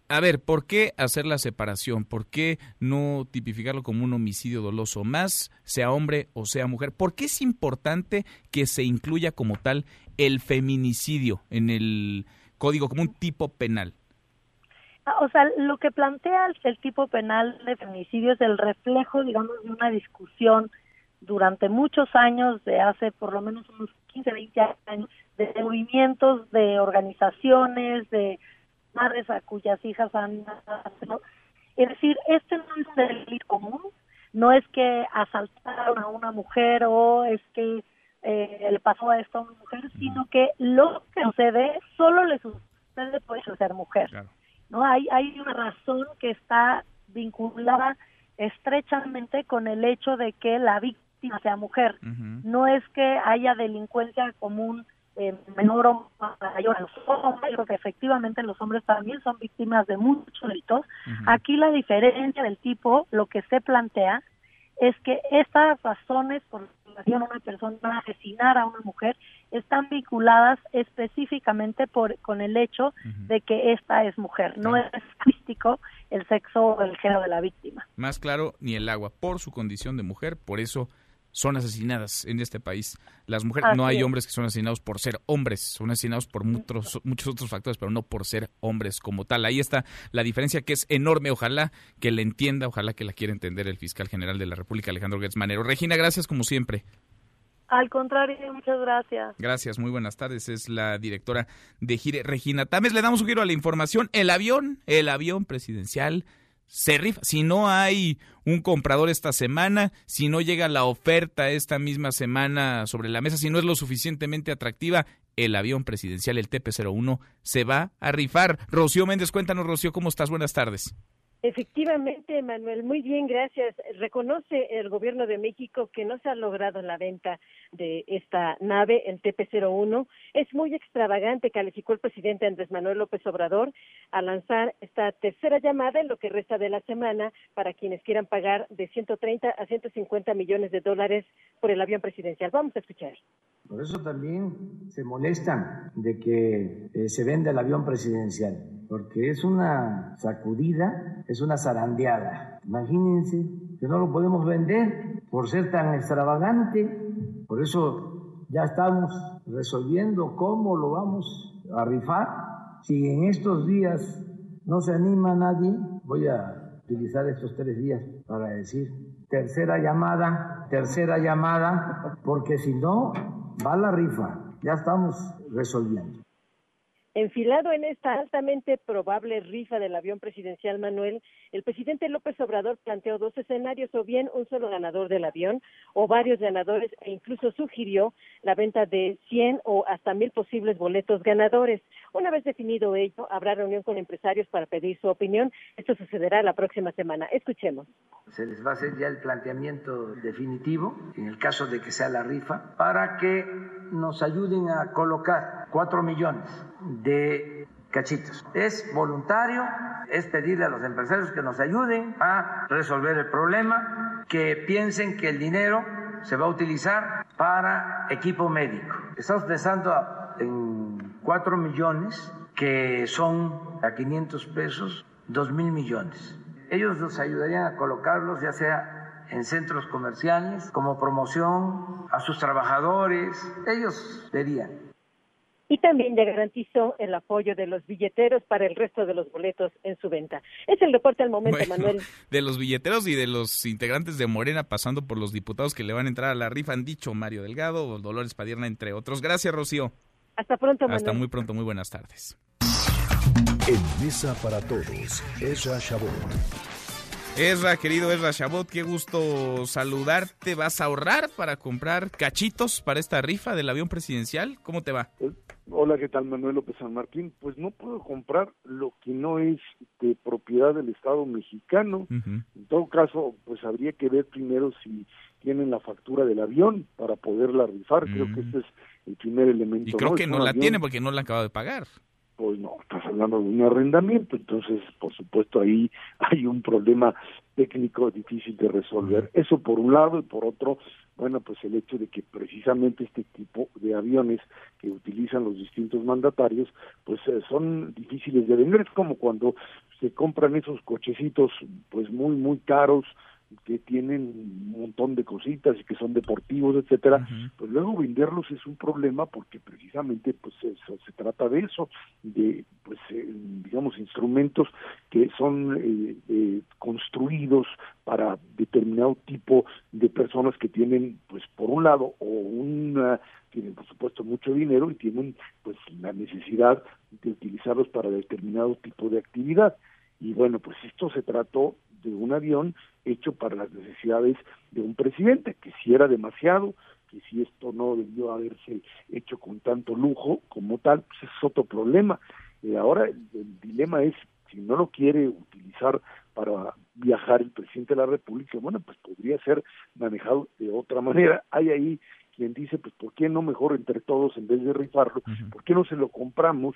a ver, ¿por qué hacer la separación? ¿Por qué no tipificarlo como un homicidio doloso más, sea hombre o sea mujer? ¿Por qué es importante que se incluya como tal el feminicidio en el código como un tipo penal? Ah, o sea, lo que plantea el, tipo penal de feminicidio es el reflejo, digamos, de una discusión durante muchos años, de hace por lo menos unos 15, 20 años, de movimientos, de organizaciones, de madres a cuyas hijas han. Es decir, este no es un delito común, no es que asaltaron a una mujer o es que eh, le pasó a esto a una mujer, sino que lo que sucede solo le sucede por eso ser mujer. ¿no? Hay, hay una razón que está vinculada estrechamente con el hecho de que la víctima sea mujer. No es que haya delincuencia común eh, menor o mayor a los hombres, creo que efectivamente los hombres también son víctimas de muchos delitos. Aquí la diferencia del tipo, lo que se plantea, es que estas razones por una persona va a asesinar a una mujer están vinculadas específicamente por con el hecho de que esta es mujer, no es crístico el sexo o el género de la víctima. Más claro, ni el agua, por su condición de mujer, por eso son asesinadas en este país. Las mujeres, no hay hombres que son asesinados por ser hombres, son asesinados por muchos, muchos otros factores, pero no por ser hombres como tal. Ahí está la diferencia que es enorme. Ojalá que la entienda, ojalá que la quiera entender el fiscal general de la República, Alejandro Gertz Manero. Regina, gracias como siempre. Al contrario, muchas gracias. Gracias, muy buenas tardes. Es la directora de Gire, Regina Tames. Le damos un giro a la información. El avión, el avión presidencial se rifa. Si no hay un comprador esta semana, si no llega la oferta esta misma semana sobre la mesa, si no es lo suficientemente atractiva, el avión presidencial, el TP-01, se va a rifar. Rocío Méndez, cuéntanos, Rocío, ¿cómo estás? Buenas tardes. Efectivamente, Manuel, muy bien, gracias. Reconoce el gobierno de México que no se ha logrado la venta de esta nave, el TP-01. Es muy extravagante, calificó el presidente Andrés Manuel López Obrador al lanzar esta tercera llamada en lo que resta de la semana para quienes quieran pagar de 130 a 150 millones de dólares por el avión presidencial. Vamos a escuchar. Por eso también se molestan de que eh, se venda el avión presidencial, porque es una sacudida, es una zarandeada. Imagínense que no lo podemos vender por ser tan extravagante. Por eso ya estamos resolviendo cómo lo vamos a rifar. Si en estos días no se anima nadie, voy a utilizar estos tres días para decir tercera llamada, tercera llamada, porque si no, va la rifa, ya estamos resolviendo. Enfilado en esta altamente probable rifa del avión presidencial Manuel, el presidente López Obrador planteó dos escenarios, o bien un solo ganador del avión, o varios ganadores, e incluso sugirió la venta de 100 o hasta mil posibles boletos ganadores. Una vez definido ello, habrá reunión con empresarios para pedir su opinión. Esto sucederá la próxima semana. Escuchemos. Se les va a hacer ya el planteamiento definitivo, en el caso de que sea la rifa, para que nos ayuden a colocar cuatro millones de cachitos. Es voluntario, es pedirle a los empresarios que nos ayuden a resolver el problema, que piensen que el dinero se va a utilizar para equipo médico. Estamos pensando en cuatro millones, que son a 500 pesos, dos mil millones ellos nos ayudarían a colocarlos ya sea en centros comerciales como promoción a sus trabajadores, ellos verían y también ya garantizó el apoyo de los billeteros para el resto de los boletos en su venta. Es el reporte al momento, Manuel. De los billeteros y de los integrantes de Morena, pasando por los diputados que le van a entrar a la rifa, han dicho Mario Delgado, Dolores Padierna, entre otros. Gracias, Rocío. Hasta pronto, Manuel. Hasta muy pronto, muy buenas tardes. En Mesa para Todos, Ezra Shabot. Ezra, querido Ezra Chabot, qué gusto saludarte. ¿Vas a ahorrar para comprar cachitos para esta rifa del avión presidencial? ¿Cómo te va? Hola, ¿qué tal? Manuel López San Martín. Pues no puedo comprar lo que no es de propiedad del Estado mexicano. En todo caso, pues habría que ver primero si tienen la factura del avión para poderla rifar. Creo que mm. ese es el primer elemento. Y creo que no la tiene porque no la acaba de pagar pues no, estás hablando de un arrendamiento, entonces por supuesto ahí hay un problema técnico difícil de resolver. Eso por un lado y por otro, bueno, pues el hecho de que precisamente este tipo de aviones que utilizan los distintos mandatarios, pues eh, son difíciles de vender, es como cuando se compran esos cochecitos pues muy muy caros que tienen un montón de cositas y que son deportivos, etcétera, pues luego venderlos es un problema porque precisamente pues eso, se trata de eso, de pues eh, digamos instrumentos que son eh, eh, construidos para determinado tipo de personas que tienen pues por un lado o una tienen por supuesto mucho dinero y tienen pues la necesidad de utilizarlos para determinado tipo de actividad y bueno pues esto se trató de un avión hecho para las necesidades de un presidente, que si era demasiado, que si esto no debió haberse hecho con tanto lujo como tal, pues es otro problema. y ahora el, dilema es, si no lo quiere utilizar para viajar el presidente de la República, bueno, pues podría ser manejado de otra manera. Hay ahí quien dice, pues, ¿por qué no mejor entre todos, en vez de rifarlo, ¿por qué no se lo compramos?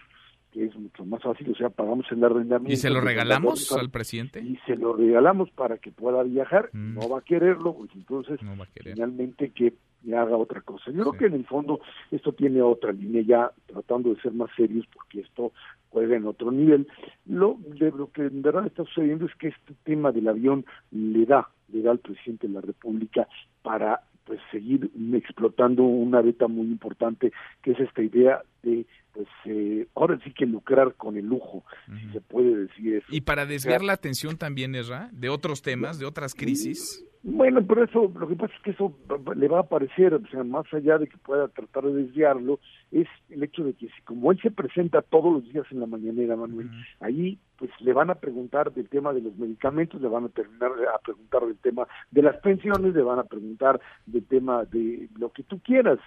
Que es mucho más fácil, o sea, pagamos el arrendamiento. ¿Y se lo regalamos al presidente? Y se lo regalamos para que pueda viajar, mm. no va a quererlo, pues entonces finalmente que haga otra cosa. Yo creo que en el fondo esto tiene otra línea ya, tratando de ser más serios, porque esto juega en otro nivel. Lo, de lo que en verdad está sucediendo es que este tema del avión le da, le da al presidente de la República para pues seguir explotando una beta muy importante que es esta idea de pues eh, ahora sí que lucrar con el lujo, si se puede decir eso. Y para desviar la atención también, Esra, de otros temas, de otras crisis. Bueno, pero eso, lo que pasa es que eso le va a aparecer, o sea, más allá de que pueda tratar de desviarlo, es el hecho de que si como él se presenta todos los días en la mañanera, Manuel, ahí pues le van a preguntar del tema de los medicamentos, le van a terminar a preguntar del tema de las pensiones, le van a preguntar del tema de lo que tú quieras.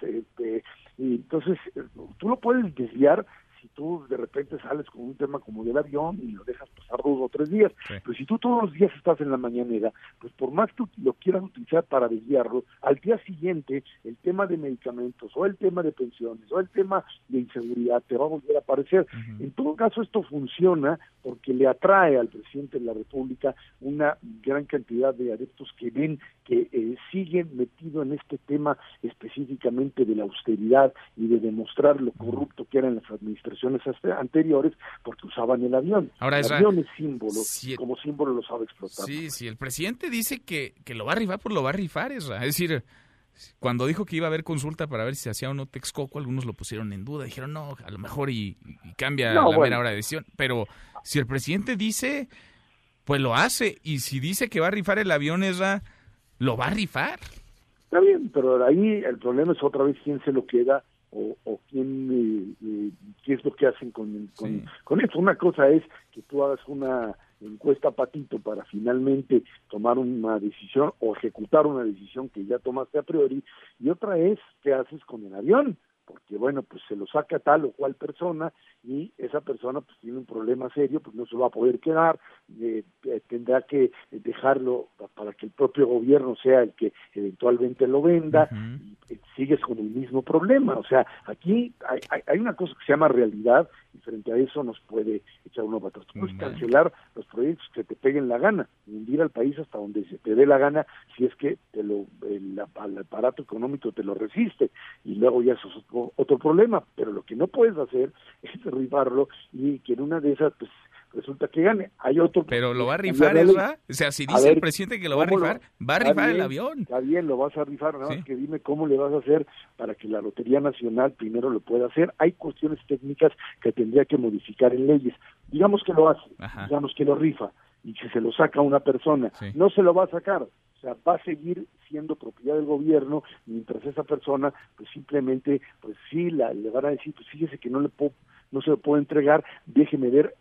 Y entonces, tú lo puedes desviar si tú de repente sales con un tema como del avión y lo dejas pasar dos o tres días, pero si tú todos los días estás en la mañanera, pues por más que lo quieras utilizar para desviarlo, al día siguiente el tema de medicamentos o el tema de pensiones o el tema de inseguridad te va a volver a aparecer. En todo caso, esto funciona porque le atrae al presidente de la República una gran cantidad de adeptos que ven que eh, siguen metido en este tema específicamente de la austeridad y de demostrar lo corrupto que eran las administraciones anteriores porque usaban el avión. Ahora el avión es símbolo, como símbolo lo sabe explotar. Sí, sí, el presidente dice que, que lo va a rifar, pues lo va a rifar, es, es decir, cuando dijo que iba a haber consulta para ver si se hacía o no Texcoco, algunos lo pusieron en duda, dijeron no, a lo mejor y, cambia la mera hora de decisión, pero si el presidente dice, pues lo hace, y si dice que va a rifar el avión, Esra lo va a rifar. Está bien, pero ahí el problema es otra vez quién se lo queda o, o quién eh, eh, qué es lo que hacen con, con, con eso. Una cosa es que tú hagas una encuesta patito para finalmente tomar una decisión o ejecutar una decisión que ya tomaste a priori y otra es qué haces con el avión porque bueno, pues se lo saca tal o cual persona y esa persona pues tiene un problema serio, pues no se va a poder quedar, eh, eh, tendrá que dejarlo para que el propio gobierno sea el que eventualmente lo venda, y, eh, sigues con el mismo problema, o sea, aquí hay, hay, una cosa que se llama realidad y frente a eso nos puede echar uno para atrás. Tú puedes cancelar los proyectos que te peguen la gana, hundir al país hasta donde se te dé la gana si es que te lo, el, aparato económico te lo resiste y luego ya eso es otro, problema, pero lo que no puedes hacer es derribarlo y que en una de esas pues resulta que gane. Hay otro. Pero lo va a rifar, ¿verdad? O sea, si dice el presidente que lo va a rifar, va a rifar el avión. Está bien, lo vas a rifar, ¿no? que dime cómo le vas a hacer para que la Lotería Nacional primero lo pueda hacer. Hay cuestiones técnicas que tendría que modificar en leyes. Digamos que lo hace, digamos que lo rifa y si se lo saca a una persona, no se lo va a sacar, o sea, va a seguir siendo propiedad del gobierno mientras esa persona, pues simplemente, pues sí, la, le van a decir, pues fíjese que no le puedo, no se lo puedo entregar, déjeme ver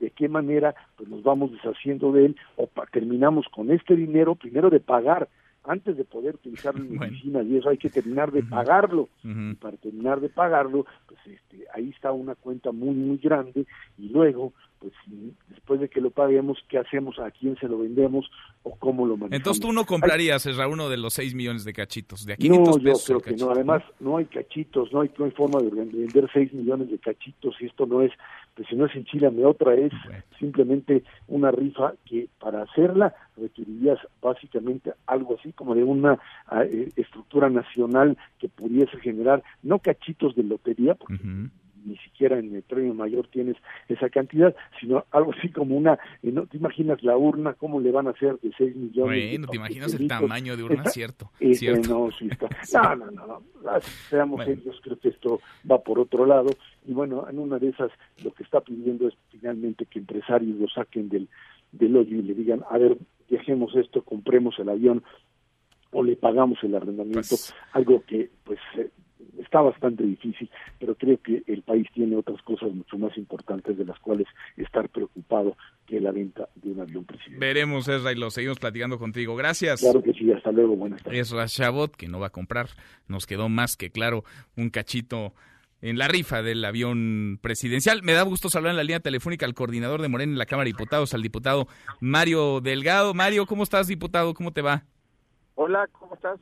de qué manera pues nos vamos deshaciendo de él o terminamos con este dinero primero de pagar antes de poder utilizarlo en medicina y eso hay que terminar de pagarlo. Y para terminar de pagarlo pues este ahí está una cuenta muy muy grande y luego pues después de que lo paguemos, ¿qué hacemos? ¿A quién se lo vendemos? ¿O cómo lo manejamos? Entonces tú no comprarías, Esra, uno de los 6 millones de cachitos, de aquí No, yo creo que no. Además, no hay cachitos, no hay, no hay forma de vender 6 millones de cachitos y esto no es, pues si no es en Chile, me otra es simplemente una rifa que para hacerla requerirías básicamente algo así como de una eh, estructura nacional que pudiese generar, no cachitos de lotería, porque ni siquiera en el premio mayor tienes esa cantidad, sino algo así como una, eh, ¿no te imaginas la urna, cómo le van a hacer de 6 millones? Bueno, te imaginas el tamaño de urna, cierto. No, sí está. no, no, no, seamos serios, creo que esto va por otro lado, y bueno, en una de esas lo que está pidiendo es finalmente que empresarios lo saquen del, del hoyo y le digan, a ver, dejemos esto, compremos el avión, o le pagamos el arrendamiento, pues algo que pues eh, está bastante difícil, pero creo que el país tiene otras cosas mucho más importantes de las cuales estar preocupado que la venta de un avión presidencial. Veremos, Ezra, y lo seguimos platicando contigo. Gracias. Claro que sí, hasta luego, buenas tardes. Ezra Chabot, que no va a comprar, nos quedó más que claro un cachito en la rifa del avión presidencial. Me da gusto saludar en la línea telefónica al coordinador de Morena en la Cámara de Diputados, al diputado Mario Delgado. Mario, ¿cómo estás, diputado? ¿Cómo te va? Hola, ¿cómo estás?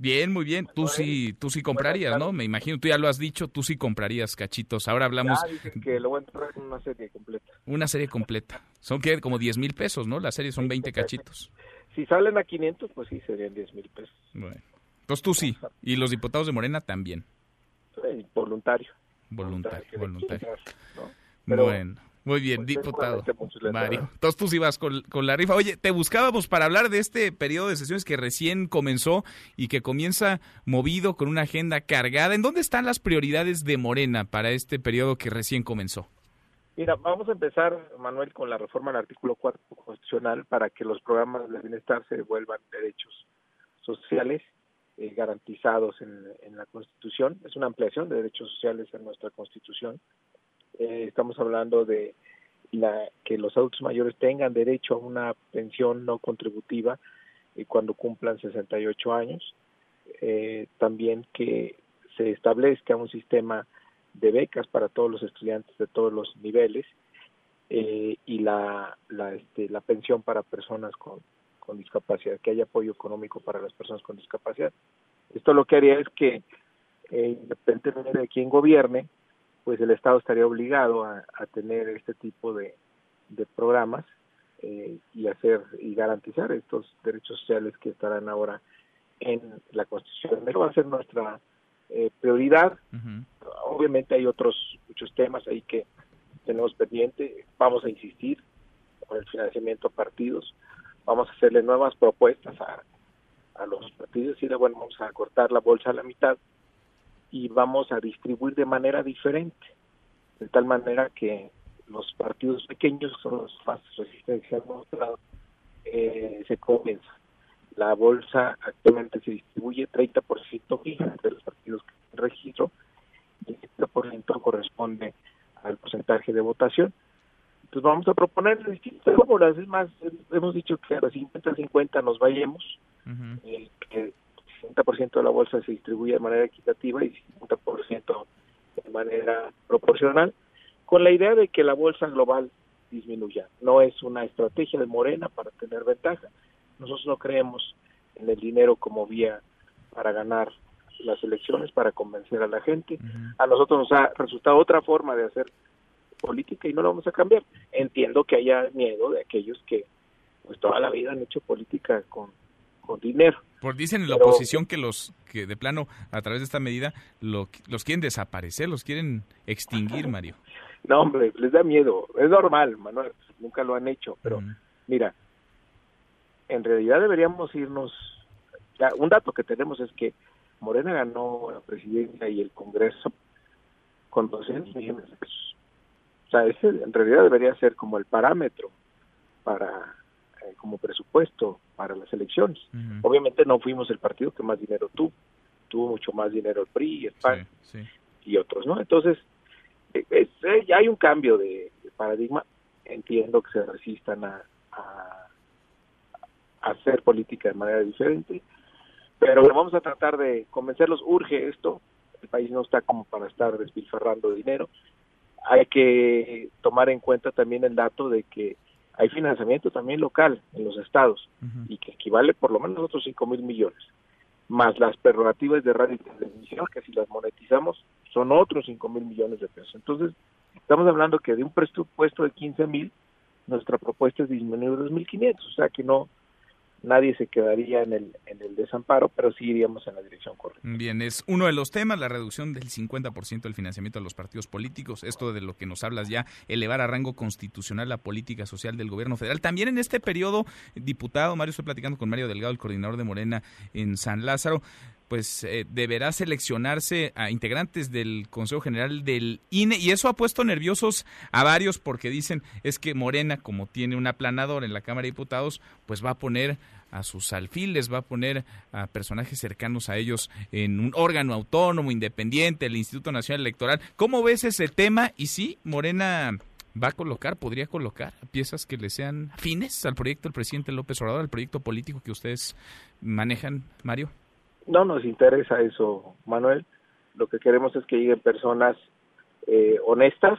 Bien, muy bien. Tú sí, tú sí comprarías, ¿no? Me imagino, tú ya lo has dicho, tú sí comprarías cachitos. Ahora hablamos... Que lo voy a entrar en una serie completa. Una serie completa. Son que como 10 mil pesos, ¿no? La serie son 20 cachitos. Si salen a 500, pues sí, serían 10 mil pesos. Bueno. Entonces tú sí. Y los diputados de Morena también. voluntario. Voluntario, voluntario. bueno. Muy bien, diputado Mario. Entonces tú sí vas con, la rifa. Oye, te buscábamos para hablar de este periodo de sesiones que recién comenzó y que comienza movido con una agenda cargada. ¿En dónde están las prioridades de Morena para este periodo que recién comenzó? Mira, vamos a empezar, Manuel, con la reforma al artículo 4 constitucional para que los programas de bienestar se vuelvan derechos sociales eh, garantizados en, en la Constitución. Es una ampliación de derechos sociales en nuestra Constitución eh, estamos hablando de la, que los adultos mayores tengan derecho a una pensión no contributiva eh, cuando cumplan 68 años. Eh, también que se establezca un sistema de becas para todos los estudiantes de todos los niveles y la, la, este, la pensión para personas con, con discapacidad, que haya apoyo económico para las personas con discapacidad. Esto lo que haría es que, independientemente de quién gobierne, pues el Estado estaría obligado a, tener este tipo de, programas eh, y hacer y garantizar estos derechos sociales que estarán ahora en la Constitución. Eso va a ser nuestra eh, prioridad. Obviamente hay otros muchos temas ahí que tenemos pendiente. Vamos a insistir con el financiamiento a partidos. Vamos a hacerle nuevas propuestas a, a los partidos y de bueno, vamos a cortar la bolsa a la mitad y vamos a distribuir de manera diferente, de tal manera que los partidos pequeños son los más resistentes mostrado, eh, se comienza. La bolsa actualmente se distribuye 30% fija entre los partidos que tienen registro y el 70% corresponde al porcentaje de votación. Entonces vamos a proponer distintas fórmulas, es más, hemos dicho que a los 50-50 nos vayamos, eh, que 60% de la bolsa se distribuye de manera equitativa y 50% de manera proporcional, con la idea de que la bolsa global disminuya. No es una estrategia de Morena para tener ventaja. Nosotros no creemos en el dinero como vía para ganar las elecciones, para convencer a la gente. A nosotros nos ha resultado otra forma de hacer política y no lo vamos a cambiar. Entiendo que haya miedo de aquellos que pues toda la vida han hecho política con dinero. Por dicen en la oposición que los que de plano a través de esta medida los quieren desaparecer, los quieren extinguir, Mario. no, hombre, les da miedo. Es normal, Manuel, nunca lo han hecho, pero mira, en realidad deberíamos irnos. Ya, un dato que tenemos es que Morena ganó la presidencia y el Congreso con 200 millones de pesos. O sea, ese en realidad debería ser como el parámetro para eh, como presupuesto para las elecciones. Obviamente no fuimos el partido que más dinero tuvo, tuvo mucho más dinero el PRI, el PAN y otros, ¿no? Entonces, eh, eh, ya hay un cambio de, paradigma. Entiendo que se resistan a, a, hacer política de manera diferente, pero vamos a tratar de convencerlos. Urge esto, el país no está como para estar despilfarrando dinero. Hay que tomar en cuenta también el dato de que hay financiamiento también local en los estados y que equivale por lo menos a otros 5 mil millones, más las prerrogativas de radio y televisión, que si las monetizamos son otros 5 mil millones de pesos. Entonces, estamos hablando que de un presupuesto de 15 mil, nuestra propuesta es disminuir 2.500, o sea que no, nadie se quedaría en el, en el desamparo, pero sí iríamos en la dirección correcta. Bien, es uno de los temas, la reducción del 50% del financiamiento de los partidos políticos, esto de lo que nos hablas ya, elevar a rango constitucional la política social del gobierno federal. También en este periodo, diputado, Mario, estoy platicando con Mario Delgado, el coordinador de Morena en San Lázaro, pues eh, deberá seleccionarse a integrantes del Consejo General del INE y eso ha puesto nerviosos a varios porque dicen es que Morena como tiene un aplanador en la Cámara de Diputados pues va a poner a sus alfiles, va a poner a personajes cercanos a ellos en un órgano autónomo, independiente, el Instituto Nacional Electoral. ¿Cómo ves ese tema? Y sí, Morena va a colocar, podría colocar piezas que le sean afines al proyecto del presidente López Obrador, al proyecto político que ustedes manejan, Mario no nos interesa eso, Manuel. Lo que queremos es que lleguen personas eh, honestas,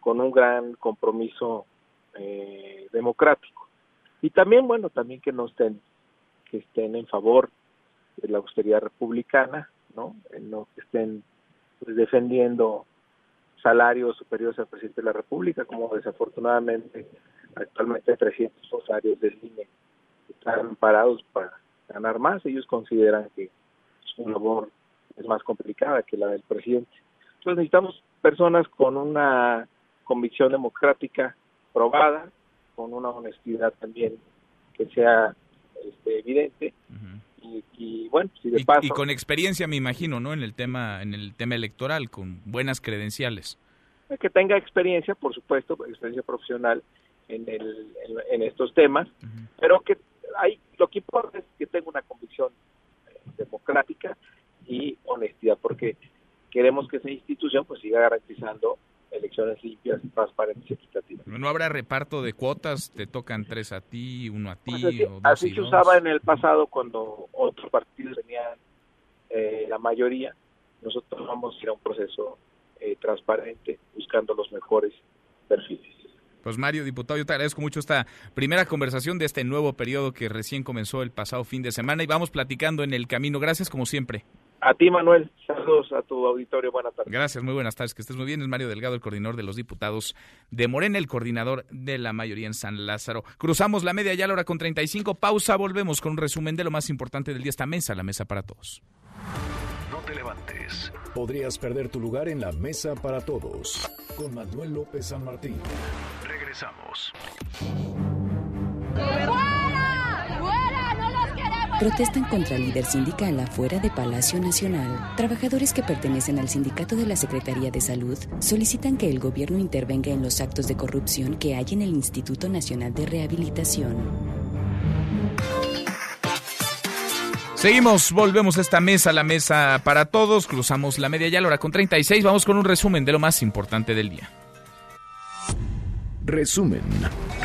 con un gran compromiso eh, democrático. Y también, bueno, también que no estén, que estén en favor de la austeridad republicana, ¿no? Eh, que estén pues, defendiendo salarios superiores al presidente de la República, como desafortunadamente actualmente 300 salarios del INE están parados para ganar más, ellos consideran que su labor es más complicada que la del presidente. Entonces necesitamos personas con una convicción democrática probada, con una honestidad también que sea este, evidente y, bueno, si de paso, y con experiencia me imagino, ¿no? En el tema en el tema electoral, con buenas credenciales. Que tenga experiencia, por supuesto, experiencia profesional en, el, en, estos temas, pero que hay, lo que importa es que tenga una convicción eh, democrática y honestidad, porque queremos que esa institución pues siga garantizando elecciones limpias, transparentes y equitativas. ¿No habrá reparto de cuotas? ¿Te tocan tres a ti, uno a ti? Pues así, o así se usaba en el pasado cuando otros partidos tenían eh, la mayoría. Nosotros vamos a ir a un proceso eh, transparente buscando los mejores perfiles. Pues Mario, diputado, yo te agradezco mucho esta primera conversación de este nuevo periodo que recién comenzó el pasado fin de semana y vamos platicando en el camino. Gracias como siempre. A ti, Manuel. Saludos a tu auditorio. Buenas tardes. Gracias, muy buenas tardes. Que estés muy bien. Es Mario Delgado, el coordinador de los diputados de Morena, el coordinador de la mayoría en San Lázaro. Cruzamos la media ya a la hora con 35. Pausa. Volvemos con un resumen de lo más importante del día. Esta mesa, la mesa para todos. No te levantes. Podrías perder tu lugar en la mesa para todos. Con Manuel López San Martín. Regresamos. Protestan contra el líder sindical afuera de Palacio Nacional. Trabajadores que pertenecen al sindicato de la Secretaría de Salud solicitan que el gobierno intervenga en los actos de corrupción que hay en el Instituto Nacional de Rehabilitación. Seguimos, volvemos a esta mesa, la mesa para todos, cruzamos la media ya, la hora con 36, vamos con un resumen de lo más importante del día. Resumen.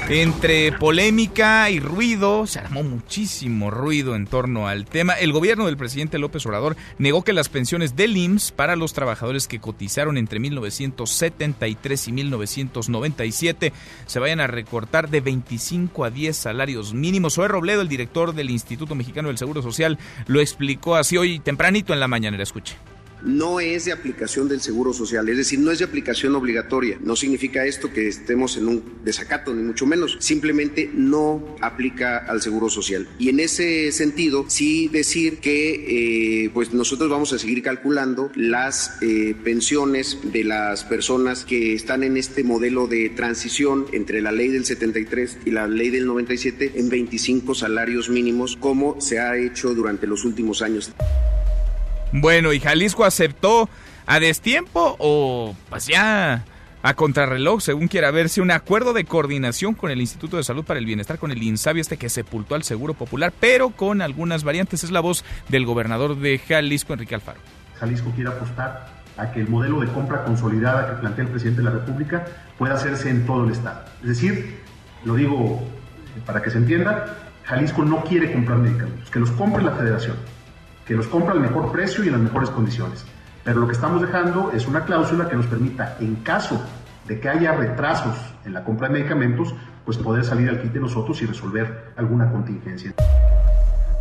Entre polémica y ruido, se armó muchísimo ruido en torno al tema. El gobierno del presidente López Obrador negó que las pensiones del IMSS para los trabajadores que cotizaron entre 1973 y 1997 se vayan a recortar de 25 a 10 salarios mínimos. Zoe Robledo, el director del Instituto Mexicano del Seguro Social, lo explicó así hoy tempranito en la mañana. Escuche no es de aplicación del Seguro Social, es decir, no es de aplicación obligatoria. No significa esto que estemos en un desacato, ni mucho menos. Simplemente no aplica al Seguro Social. Y en ese sentido, sí decir que eh, pues nosotros vamos a seguir calculando las eh, pensiones de las personas que están en este modelo de transición entre la ley del 73 y la ley del 97 en 25 salarios mínimos, como se ha hecho durante los últimos años. Bueno, ¿y Jalisco aceptó a destiempo o pues ya a contrarreloj, según quiera verse, un acuerdo de coordinación con el Instituto de Salud para el Bienestar, con el INSABI, este que sepultó al Seguro Popular, pero con algunas variantes. Es la voz del gobernador de Jalisco, Enrique Alfaro. Jalisco quiere apostar a que el modelo de compra consolidada que plantea el presidente de la República pueda hacerse en todo el Estado. Es decir, lo digo para que se entienda, Jalisco no quiere comprar medicamentos, que los compre la federación que los compra al mejor precio y en las mejores condiciones. Pero lo que estamos dejando es una cláusula que nos permita, en caso de que haya retrasos en la compra de medicamentos, pues poder salir al quite nosotros y resolver alguna contingencia.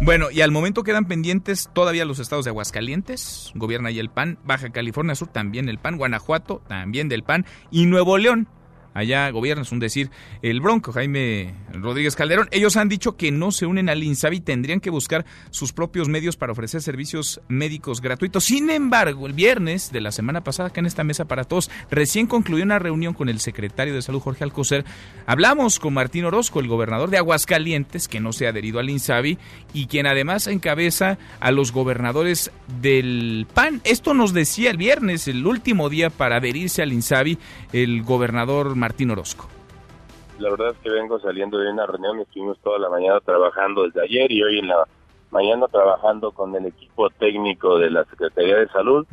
Bueno, y al momento quedan pendientes todavía los estados de Aguascalientes, gobierna ahí el PAN, Baja California Sur también el PAN, Guanajuato también del PAN y Nuevo León allá gobierna, es un decir, el Bronco, Jaime Rodríguez Calderón. Ellos han dicho que no se unen al INSABI, tendrían que buscar sus propios medios para ofrecer servicios médicos gratuitos. Sin embargo, el viernes de la semana pasada, acá en esta mesa para todos, recién concluyó una reunión con el secretario de Salud, Jorge Alcocer. Hablamos con Martín Orozco, el gobernador de Aguascalientes, que no se ha adherido al INSABI y quien además encabeza a los gobernadores del PAN. Esto nos decía el viernes, el último día para adherirse al INSABI, el gobernador Martín Orozco. La verdad es que vengo saliendo de una reunión, estuvimos toda la mañana trabajando desde ayer y hoy en la mañana trabajando con el equipo técnico de la Secretaría de Salud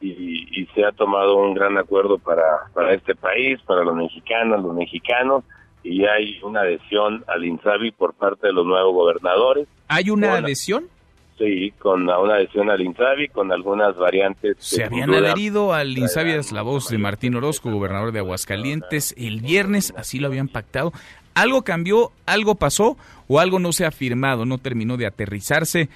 y, se ha tomado un gran acuerdo para, para este país, para los mexicanos, los mexicanos y hay una adhesión al INSABI por parte de los nuevos gobernadores. ¿Hay una adhesión? Sí, con una adhesión al INSABI, con algunas variantes. Se habían adherido al INSABI, es la voz de Martín Orozco, gobernador de Aguascalientes, el viernes, así lo habían pactado. ¿Algo cambió, algo pasó o algo no se ha firmado, no terminó de aterrizarse?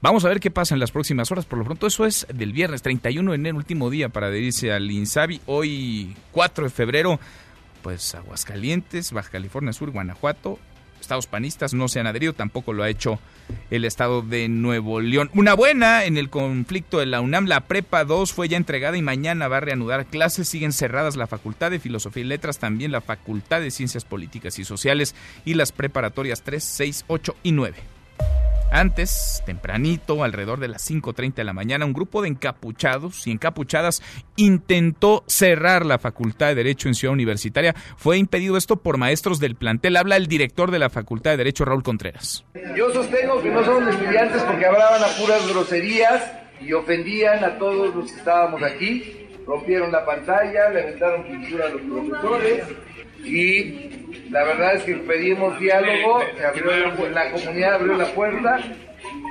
Vamos a ver qué pasa en las próximas horas. Por lo pronto, eso es del viernes 31 de enero, último día para adherirse al INSABI. Hoy, 4 de febrero, pues Aguascalientes, Baja California Sur, Guanajuato, estados panistas no se han adherido, tampoco lo ha hecho el estado de Nuevo León. Una buena en el conflicto de la UNAM, la Prepa 2 fue ya entregada y mañana va a reanudar clases, siguen cerradas la Facultad de Filosofía y Letras, también la Facultad de Ciencias Políticas y Sociales y las preparatorias 3, 6, 8 y 9. Antes, tempranito, alrededor de las 5.30 de la mañana, un grupo de encapuchados y encapuchadas intentó cerrar la Facultad de Derecho en Ciudad Universitaria. Fue impedido esto por maestros del plantel. Habla el director de la Facultad de Derecho, Raúl Contreras. Yo sostengo que no son estudiantes porque hablaban a puras groserías y ofendían a todos los que estábamos aquí. Rompieron la pantalla, le aventaron pintura a los profesores y la verdad es que pedimos diálogo, la, comunidad abrió la puerta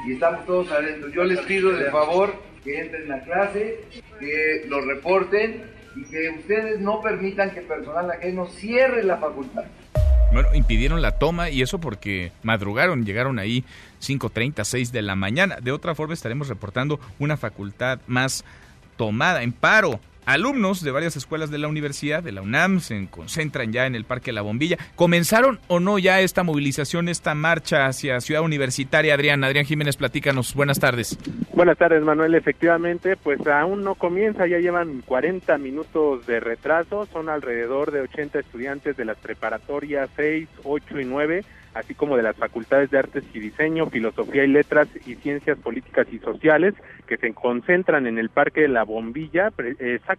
y estamos todos adentro. Yo les pido de favor que entren a clase, que lo reporten y que ustedes no permitan que personal ajeno cierre la facultad. Bueno, impidieron la toma y eso porque madrugaron, llegaron ahí 5.30, 6 de la mañana. De otra forma estaremos reportando una facultad más tomada en paro. Alumnos de varias escuelas de la universidad, de la UNAM, se concentran ya en el Parque La Bombilla. ¿Comenzaron o no ya esta movilización, esta marcha hacia Ciudad Universitaria? Adrián, Adrián Jiménez, platícanos. Buenas tardes. Buenas tardes, Manuel. Efectivamente, pues aún no comienza, ya llevan 40 minutos de retraso. Son alrededor de 80 estudiantes de las preparatorias 6, 8 y 9 así como de las facultades de Artes y Diseño, Filosofía y Letras y Ciencias Políticas y Sociales, que se concentran en el Parque de la Bombilla, exactamente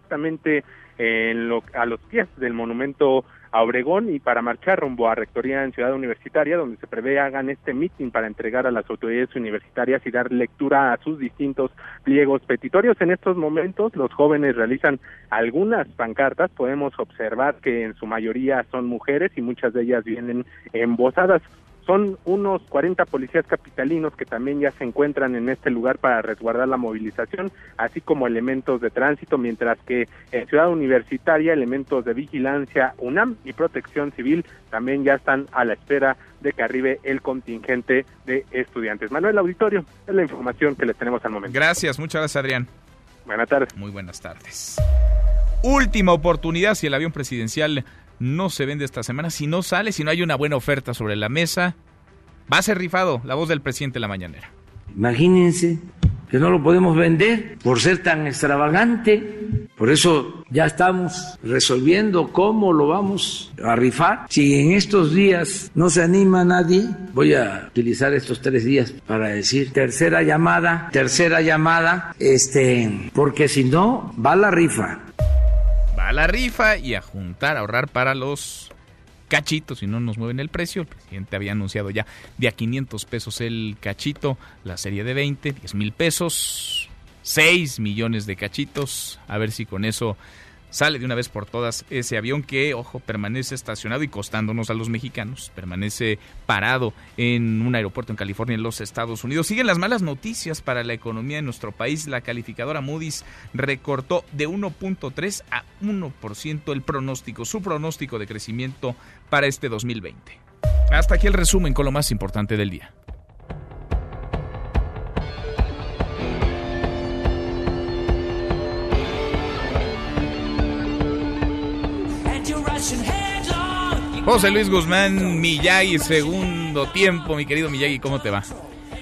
en lo, a los pies del monumento a Obregón y para marchar rumbo a Rectoría en Ciudad Universitaria, donde se prevé hagan este meeting para entregar a las autoridades universitarias y dar lectura a sus distintos pliegos petitorios. En estos momentos los jóvenes realizan algunas pancartas, podemos observar que en su mayoría son mujeres y muchas de ellas vienen embosadas. Son unos 40 policías capitalinos que también ya se encuentran en este lugar para resguardar la movilización, así como elementos de tránsito, mientras que en Ciudad Universitaria elementos de vigilancia UNAM y protección civil también ya están a la espera de que arribe el contingente de estudiantes. Manuel Auditorio, es la información que les tenemos al momento. Gracias, muchas gracias Adrián. Buenas tardes. Muy buenas tardes. Última oportunidad si el avión presidencial no se vende esta semana, si no sale, si no hay una buena oferta sobre la mesa, va a ser rifado la voz del presidente de la mañanera. Imagínense que no lo podemos vender por ser tan extravagante. Por eso ya estamos resolviendo cómo lo vamos a rifar. Si en estos días no se anima nadie, voy a utilizar estos tres días para decir tercera llamada, tercera llamada, este, porque si no, va la rifa. Va la rifa y a juntar, a ahorrar para los cachito, si no nos mueven el precio. El presidente había anunciado ya de a 500 pesos el cachito, la serie de 20, 10 mil pesos, 6 millones de cachitos. A ver si con eso sale de una vez por todas ese avión que, ojo, permanece estacionado y costándonos a los mexicanos, permanece parado en un aeropuerto en California, en los Estados Unidos. Siguen las malas noticias para la economía de nuestro país. La calificadora Moody's recortó de 1.3 a 1% el pronóstico, su pronóstico de crecimiento para este 2020. Hasta aquí el resumen con lo más importante del día. José Luis Guzmán, Miyagi, segundo tiempo. Mi querido Miyagi, ¿cómo te va?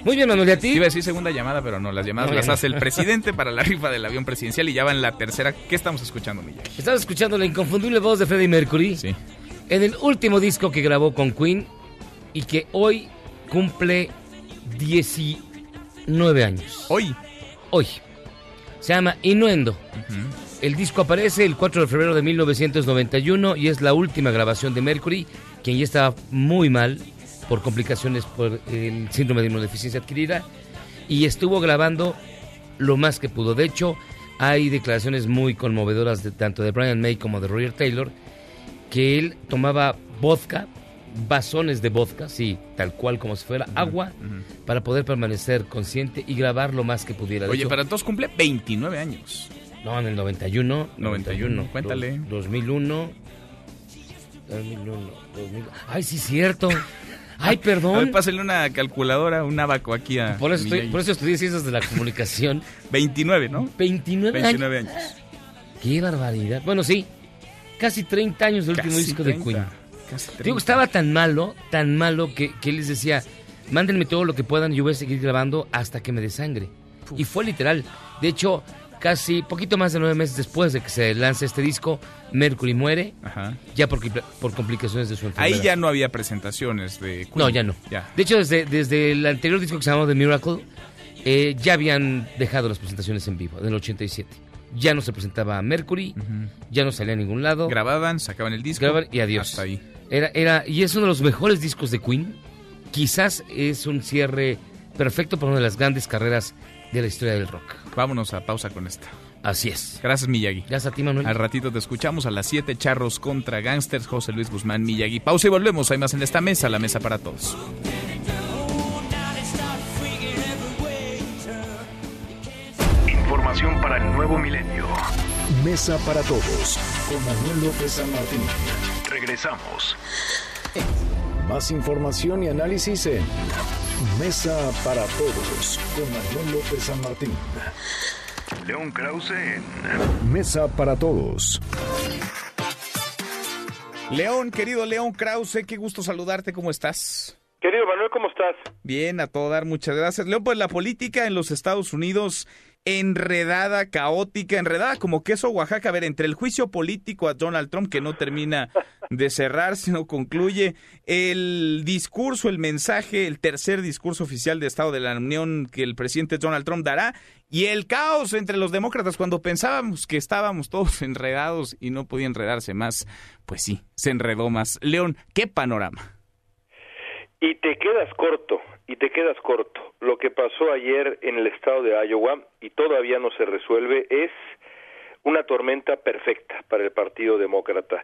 Muy bien, Manuel, ¿y a ti? Iba a decir segunda llamada, pero no, las llamadas las hace el presidente para la rifa del avión presidencial y ya va en la tercera. ¿Qué estamos escuchando, Miyagi? Estás escuchando la inconfundible voz de Freddie Mercury. Sí. En el último disco que grabó con Queen y que hoy cumple 19 años. ¿Hoy? Hoy. Se llama Innuendo. El disco aparece el 4 de febrero de 1991 y es la última grabación de Mercury, quien ya estaba muy mal por complicaciones por el síndrome de inmunodeficiencia adquirida y estuvo grabando lo más que pudo. De hecho, hay declaraciones muy conmovedoras de, tanto de Brian May como de Roger Taylor que él tomaba vodka, bazones de vodka, sí, tal cual como si fuera agua, para poder permanecer consciente y grabar lo más que pudiera. De Oye, hecho, para todos cumple 29 años. No, en el 91. 91, cuéntale. Dos- 2001. 2001. 2000. Ay, sí, cierto. Ay, A ver, perdón. pásale una calculadora, un abaco aquí a. Por eso, estoy, por eso estudié ciencias de la comunicación. 29, ¿no? 29, 29 años. años. Qué barbaridad. Bueno, sí. Casi 30 años del último disco 30, de Queen. casi Digo, 30. estaba tan malo, tan malo que, que él les decía, mándenme todo lo que puedan yo voy a seguir grabando hasta que me desangre. Y fue literal. De hecho, casi poquito más de nueve meses después de que se lance este disco, Mercury muere, Ajá. ya por, por complicaciones de su enfermedad. Ahí ya no había presentaciones de Queen. No, ya no. Ya. De hecho, desde, desde el anterior disco que se llamaba The Miracle, eh, ya habían dejado las presentaciones en vivo, del 87. Ya no se presentaba Mercury, ya no salía a ningún lado. Grababan, sacaban el disco. Grababan y adiós. Hasta ahí. Era, era, y es uno de los mejores discos de Queen. Quizás es un cierre perfecto para una de las grandes carreras de la historia del rock. Vámonos a pausa con esta. Así es. Gracias, Miyagi. Gracias a ti, Manuel. Al ratito te escuchamos a las 7 charros contra gangsters. José Luis Guzmán, Miyagi. Pausa y volvemos. Hay más en esta mesa, la mesa para todos. Información para el nuevo milenio. Mesa para todos con Manuel López San Martín. Regresamos. Más información y análisis en Mesa para todos con Manuel López San Martín. León Krause en Mesa para todos. León, querido León Krause, qué gusto saludarte. ¿Cómo estás? Querido Manuel, ¿cómo estás? Bien, a todo dar, muchas gracias. León, pues la política en los Estados Unidos enredada, caótica, enredada como queso Oaxaca. A ver, entre el juicio político a Donald Trump, que no termina de cerrar, sino concluye, el discurso, el mensaje, el tercer discurso oficial de Estado de la Unión que el presidente Donald Trump dará, y el caos entre los demócratas cuando pensábamos que estábamos todos enredados y no podía enredarse más, pues sí, se enredó más. León, ¿qué panorama? Y te quedas corto, y te quedas corto. Lo que pasó ayer en el estado de Iowa y todavía no se resuelve es una tormenta perfecta para el Partido Demócrata.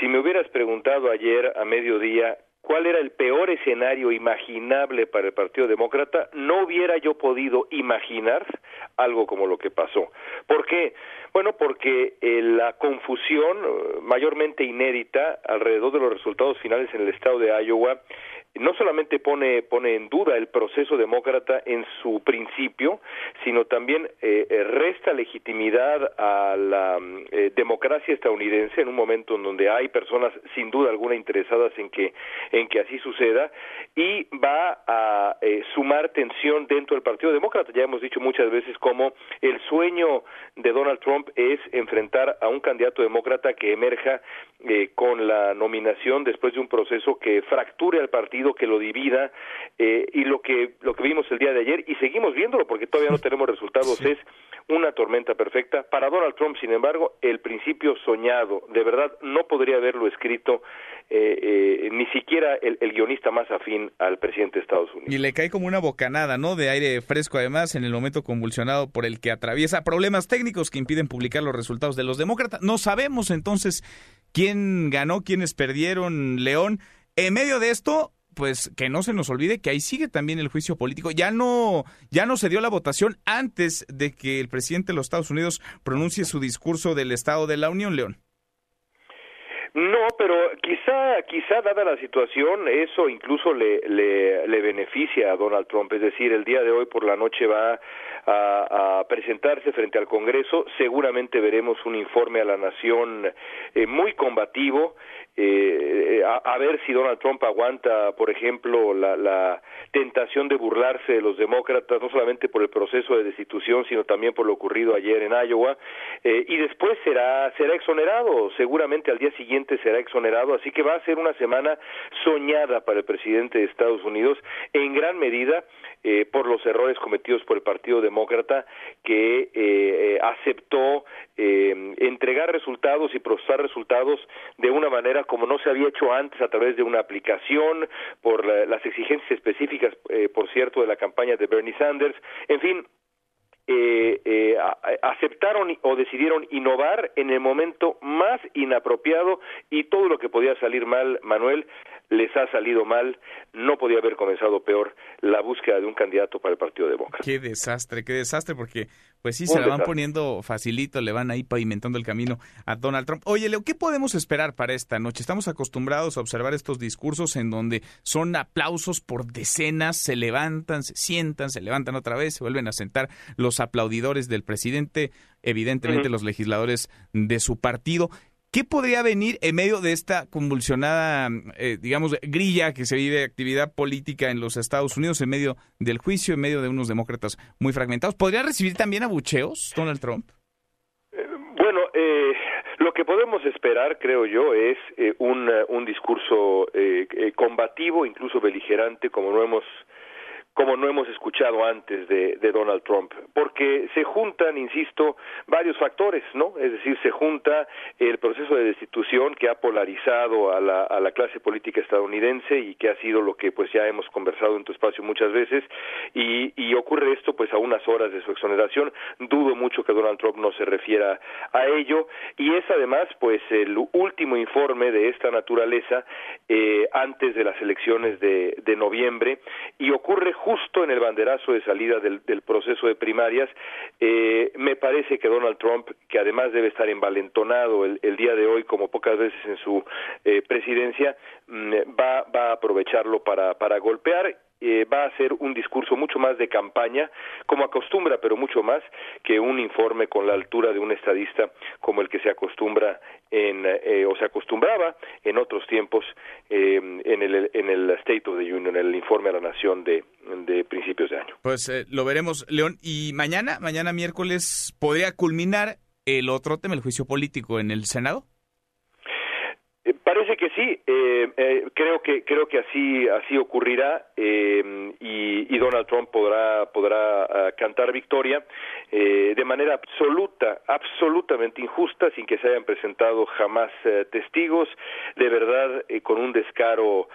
Si me hubieras preguntado ayer a mediodía cuál era el peor escenario imaginable para el Partido Demócrata, no hubiera yo podido imaginar algo como lo que pasó. ¿Por qué? Bueno, porque eh, la confusión eh, mayormente inédita alrededor de los resultados finales en el estado de Iowa no solamente pone, pone en duda el proceso demócrata en su principio, sino también eh, eh, resta legitimidad a la eh, democracia estadounidense en un momento en donde hay personas sin duda alguna interesadas en que, en que así suceda y va a sumar tensión dentro del Partido Demócrata. Ya hemos dicho muchas veces cómo el sueño de Donald Trump es enfrentar a un candidato demócrata que emerja con la nominación después de un proceso que fracture al partido que lo divida eh, y lo que lo que vimos el día de ayer y seguimos viéndolo porque todavía no tenemos resultados es una tormenta perfecta. Para Donald Trump sin embargo el principio soñado de verdad no podría haberlo escrito eh, eh, ni siquiera el, el, guionista más afín al presidente de Estados Unidos. Y le cae como una bocanada no de aire fresco además en el momento convulsionado por el que atraviesa. Problemas técnicos que impiden publicar los resultados de los demócratas. No sabemos entonces quién ganó quiénes perdieron León. En medio de esto pues que no se nos olvide que ahí sigue también el juicio político. Ya no, ya no se dio la votación antes de que el presidente de los Estados Unidos pronuncie su discurso del Estado de la Unión, León. No, pero quizá, quizá dada la situación, eso incluso le, le, le, beneficia a Donald Trump. Es decir, el día de hoy por la noche va a, presentarse frente al Congreso. Seguramente veremos un informe a la nación eh, muy combativo eh, a, ver si Donald Trump aguanta, por ejemplo, la, la, tentación de burlarse de los demócratas, no solamente por el proceso de destitución, sino también por lo ocurrido ayer en Iowa, eh, y después será, será exonerado, seguramente al día siguiente será exonerado, así que va a ser una semana soñada para el presidente de Estados Unidos, en gran medida eh, por los errores cometidos por el Partido Demócrata, que eh, eh aceptó eh, entregar resultados y procesar resultados de una manera como no se había hecho antes a través de una aplicación, por las exigencias específicas, eh, por cierto, de la campaña de Bernie Sanders, en fin, eh, eh, aceptaron o decidieron innovar en el momento más inapropiado y todo lo que podía salir mal, Manuel, les ha salido mal, no podía haber comenzado peor la búsqueda de un candidato para el Partido Demócrata. Qué desastre, qué desastre, porque pues sí, se la van poniendo facilito, le van ahí pavimentando el camino a Donald Trump. Oye, Leo, ¿qué podemos esperar para esta noche? Estamos acostumbrados a observar estos discursos en donde son aplausos por decenas, se levantan, se sientan, se levantan otra vez, se vuelven a sentar los aplaudidores del presidente, evidentemente los legisladores de su partido. ¿Qué podría venir en medio de esta convulsionada, eh, digamos, grilla que se vive actividad política en los Estados Unidos, en medio del juicio, en medio de unos demócratas muy fragmentados? ¿Podría recibir también abucheos Donald Trump? Eh, bueno, eh, lo que podemos esperar, creo yo, es un, un discurso combativo, incluso beligerante, como no hemos como no hemos escuchado antes de, de, Donald Trump, porque se juntan, insisto, varios factores, ¿no? Es decir, se junta el proceso de destitución que ha polarizado a la, a la clase política estadounidense y que ha sido lo que pues ya hemos conversado en tu espacio muchas veces, y, ocurre esto pues a unas horas de su exoneración, dudo mucho que Donald Trump no se refiera a ello, y es además pues el último informe de esta naturaleza eh, antes de las elecciones de, de noviembre, y ocurre justo en el banderazo de salida del, proceso de primarias, eh, me parece que Donald Trump, que además debe estar envalentonado el, día de hoy, como pocas veces en su eh, presidencia, mm, va, va a aprovecharlo para, para golpear eh, va a ser un discurso mucho más de campaña, como acostumbra, pero mucho más que un informe con la altura de un estadista como el que se acostumbra en, eh, o se acostumbraba en otros tiempos eh, en, el, en el State of the Union, el informe a la nación de, de principios de año. Pues lo veremos, León. Y mañana, mañana miércoles, ¿podría culminar el otro tema, el juicio político en el Senado? Parece que sí, eh, eh, creo que creo que así así ocurrirá eh, y, Donald Trump podrá podrá ah, cantar victoria de manera absoluta, absolutamente injusta, sin que se hayan presentado jamás testigos, de verdad con un descaro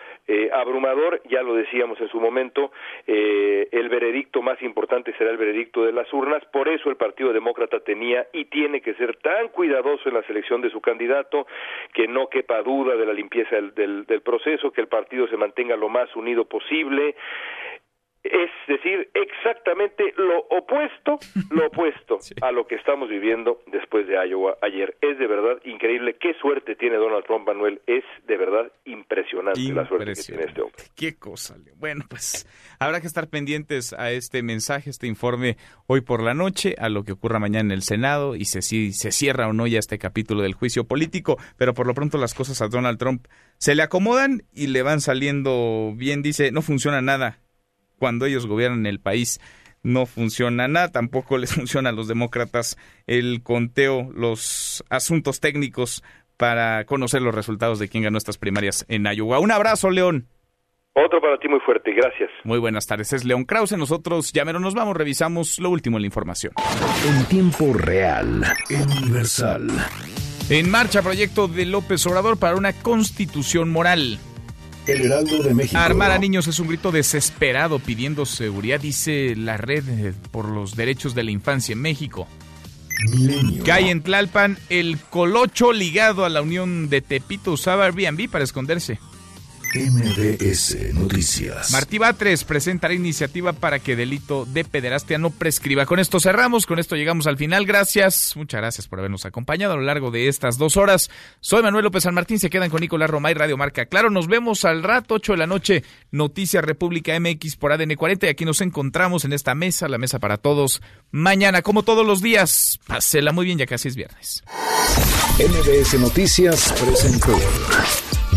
abrumador. Ya lo decíamos en su momento, el veredicto más importante será el veredicto de las urnas. Por eso el Partido Demócrata tenía y tiene que ser tan cuidadoso en la selección de su candidato que no quepa duda de la limpieza del, del, proceso, que el partido se mantenga lo más unido posible. Es decir, exactamente lo opuesto, lo opuesto a lo que estamos viviendo después de Iowa ayer. Es de verdad increíble. Qué suerte tiene Donald Trump, Manuel. Es de verdad impresionante, la suerte que tiene este hombre. Qué cosa. Bueno, pues habrá que estar pendientes a este mensaje, este informe hoy por la noche, a lo que ocurra mañana en el Senado y si se cierra o no ya este capítulo del juicio político. Pero por lo pronto las cosas a Donald Trump se le acomodan y le van saliendo bien. Dice, no funciona nada cuando ellos gobiernan el país no funciona nada, tampoco les funciona a los demócratas el conteo, los asuntos técnicos para conocer los resultados de quién ganó estas primarias en Iowa. Un abrazo, León. Otro para ti muy fuerte, gracias. Muy buenas tardes, es León Krause. Nosotros ya menos nos vamos, revisamos lo último en la información. En tiempo real, universal. En marcha proyecto de López Obrador para una constitución moral. El Heraldo de México. Armar a niños es un grito desesperado pidiendo seguridad, dice la red por los derechos de la infancia en México. Milenio. Cae en Tlalpan el colocho ligado a la unión de Tepito usaba Airbnb para esconderse. MBS Noticias. Martí Batres presentará iniciativa para que delito de pederastia no prescriba. Con esto cerramos, con esto llegamos al final. Gracias, muchas gracias por habernos acompañado a lo largo de estas dos horas. Soy Manuel López San Martín, se quedan con Nicolás Romay, Radio Marca. Claro, nos vemos al rato, 8 de la noche, Noticias República MX por ADN 40 y aquí nos encontramos en esta mesa, la mesa para todos. Mañana, como todos los días, pásela muy bien, ya casi es viernes. MBS Noticias presentó.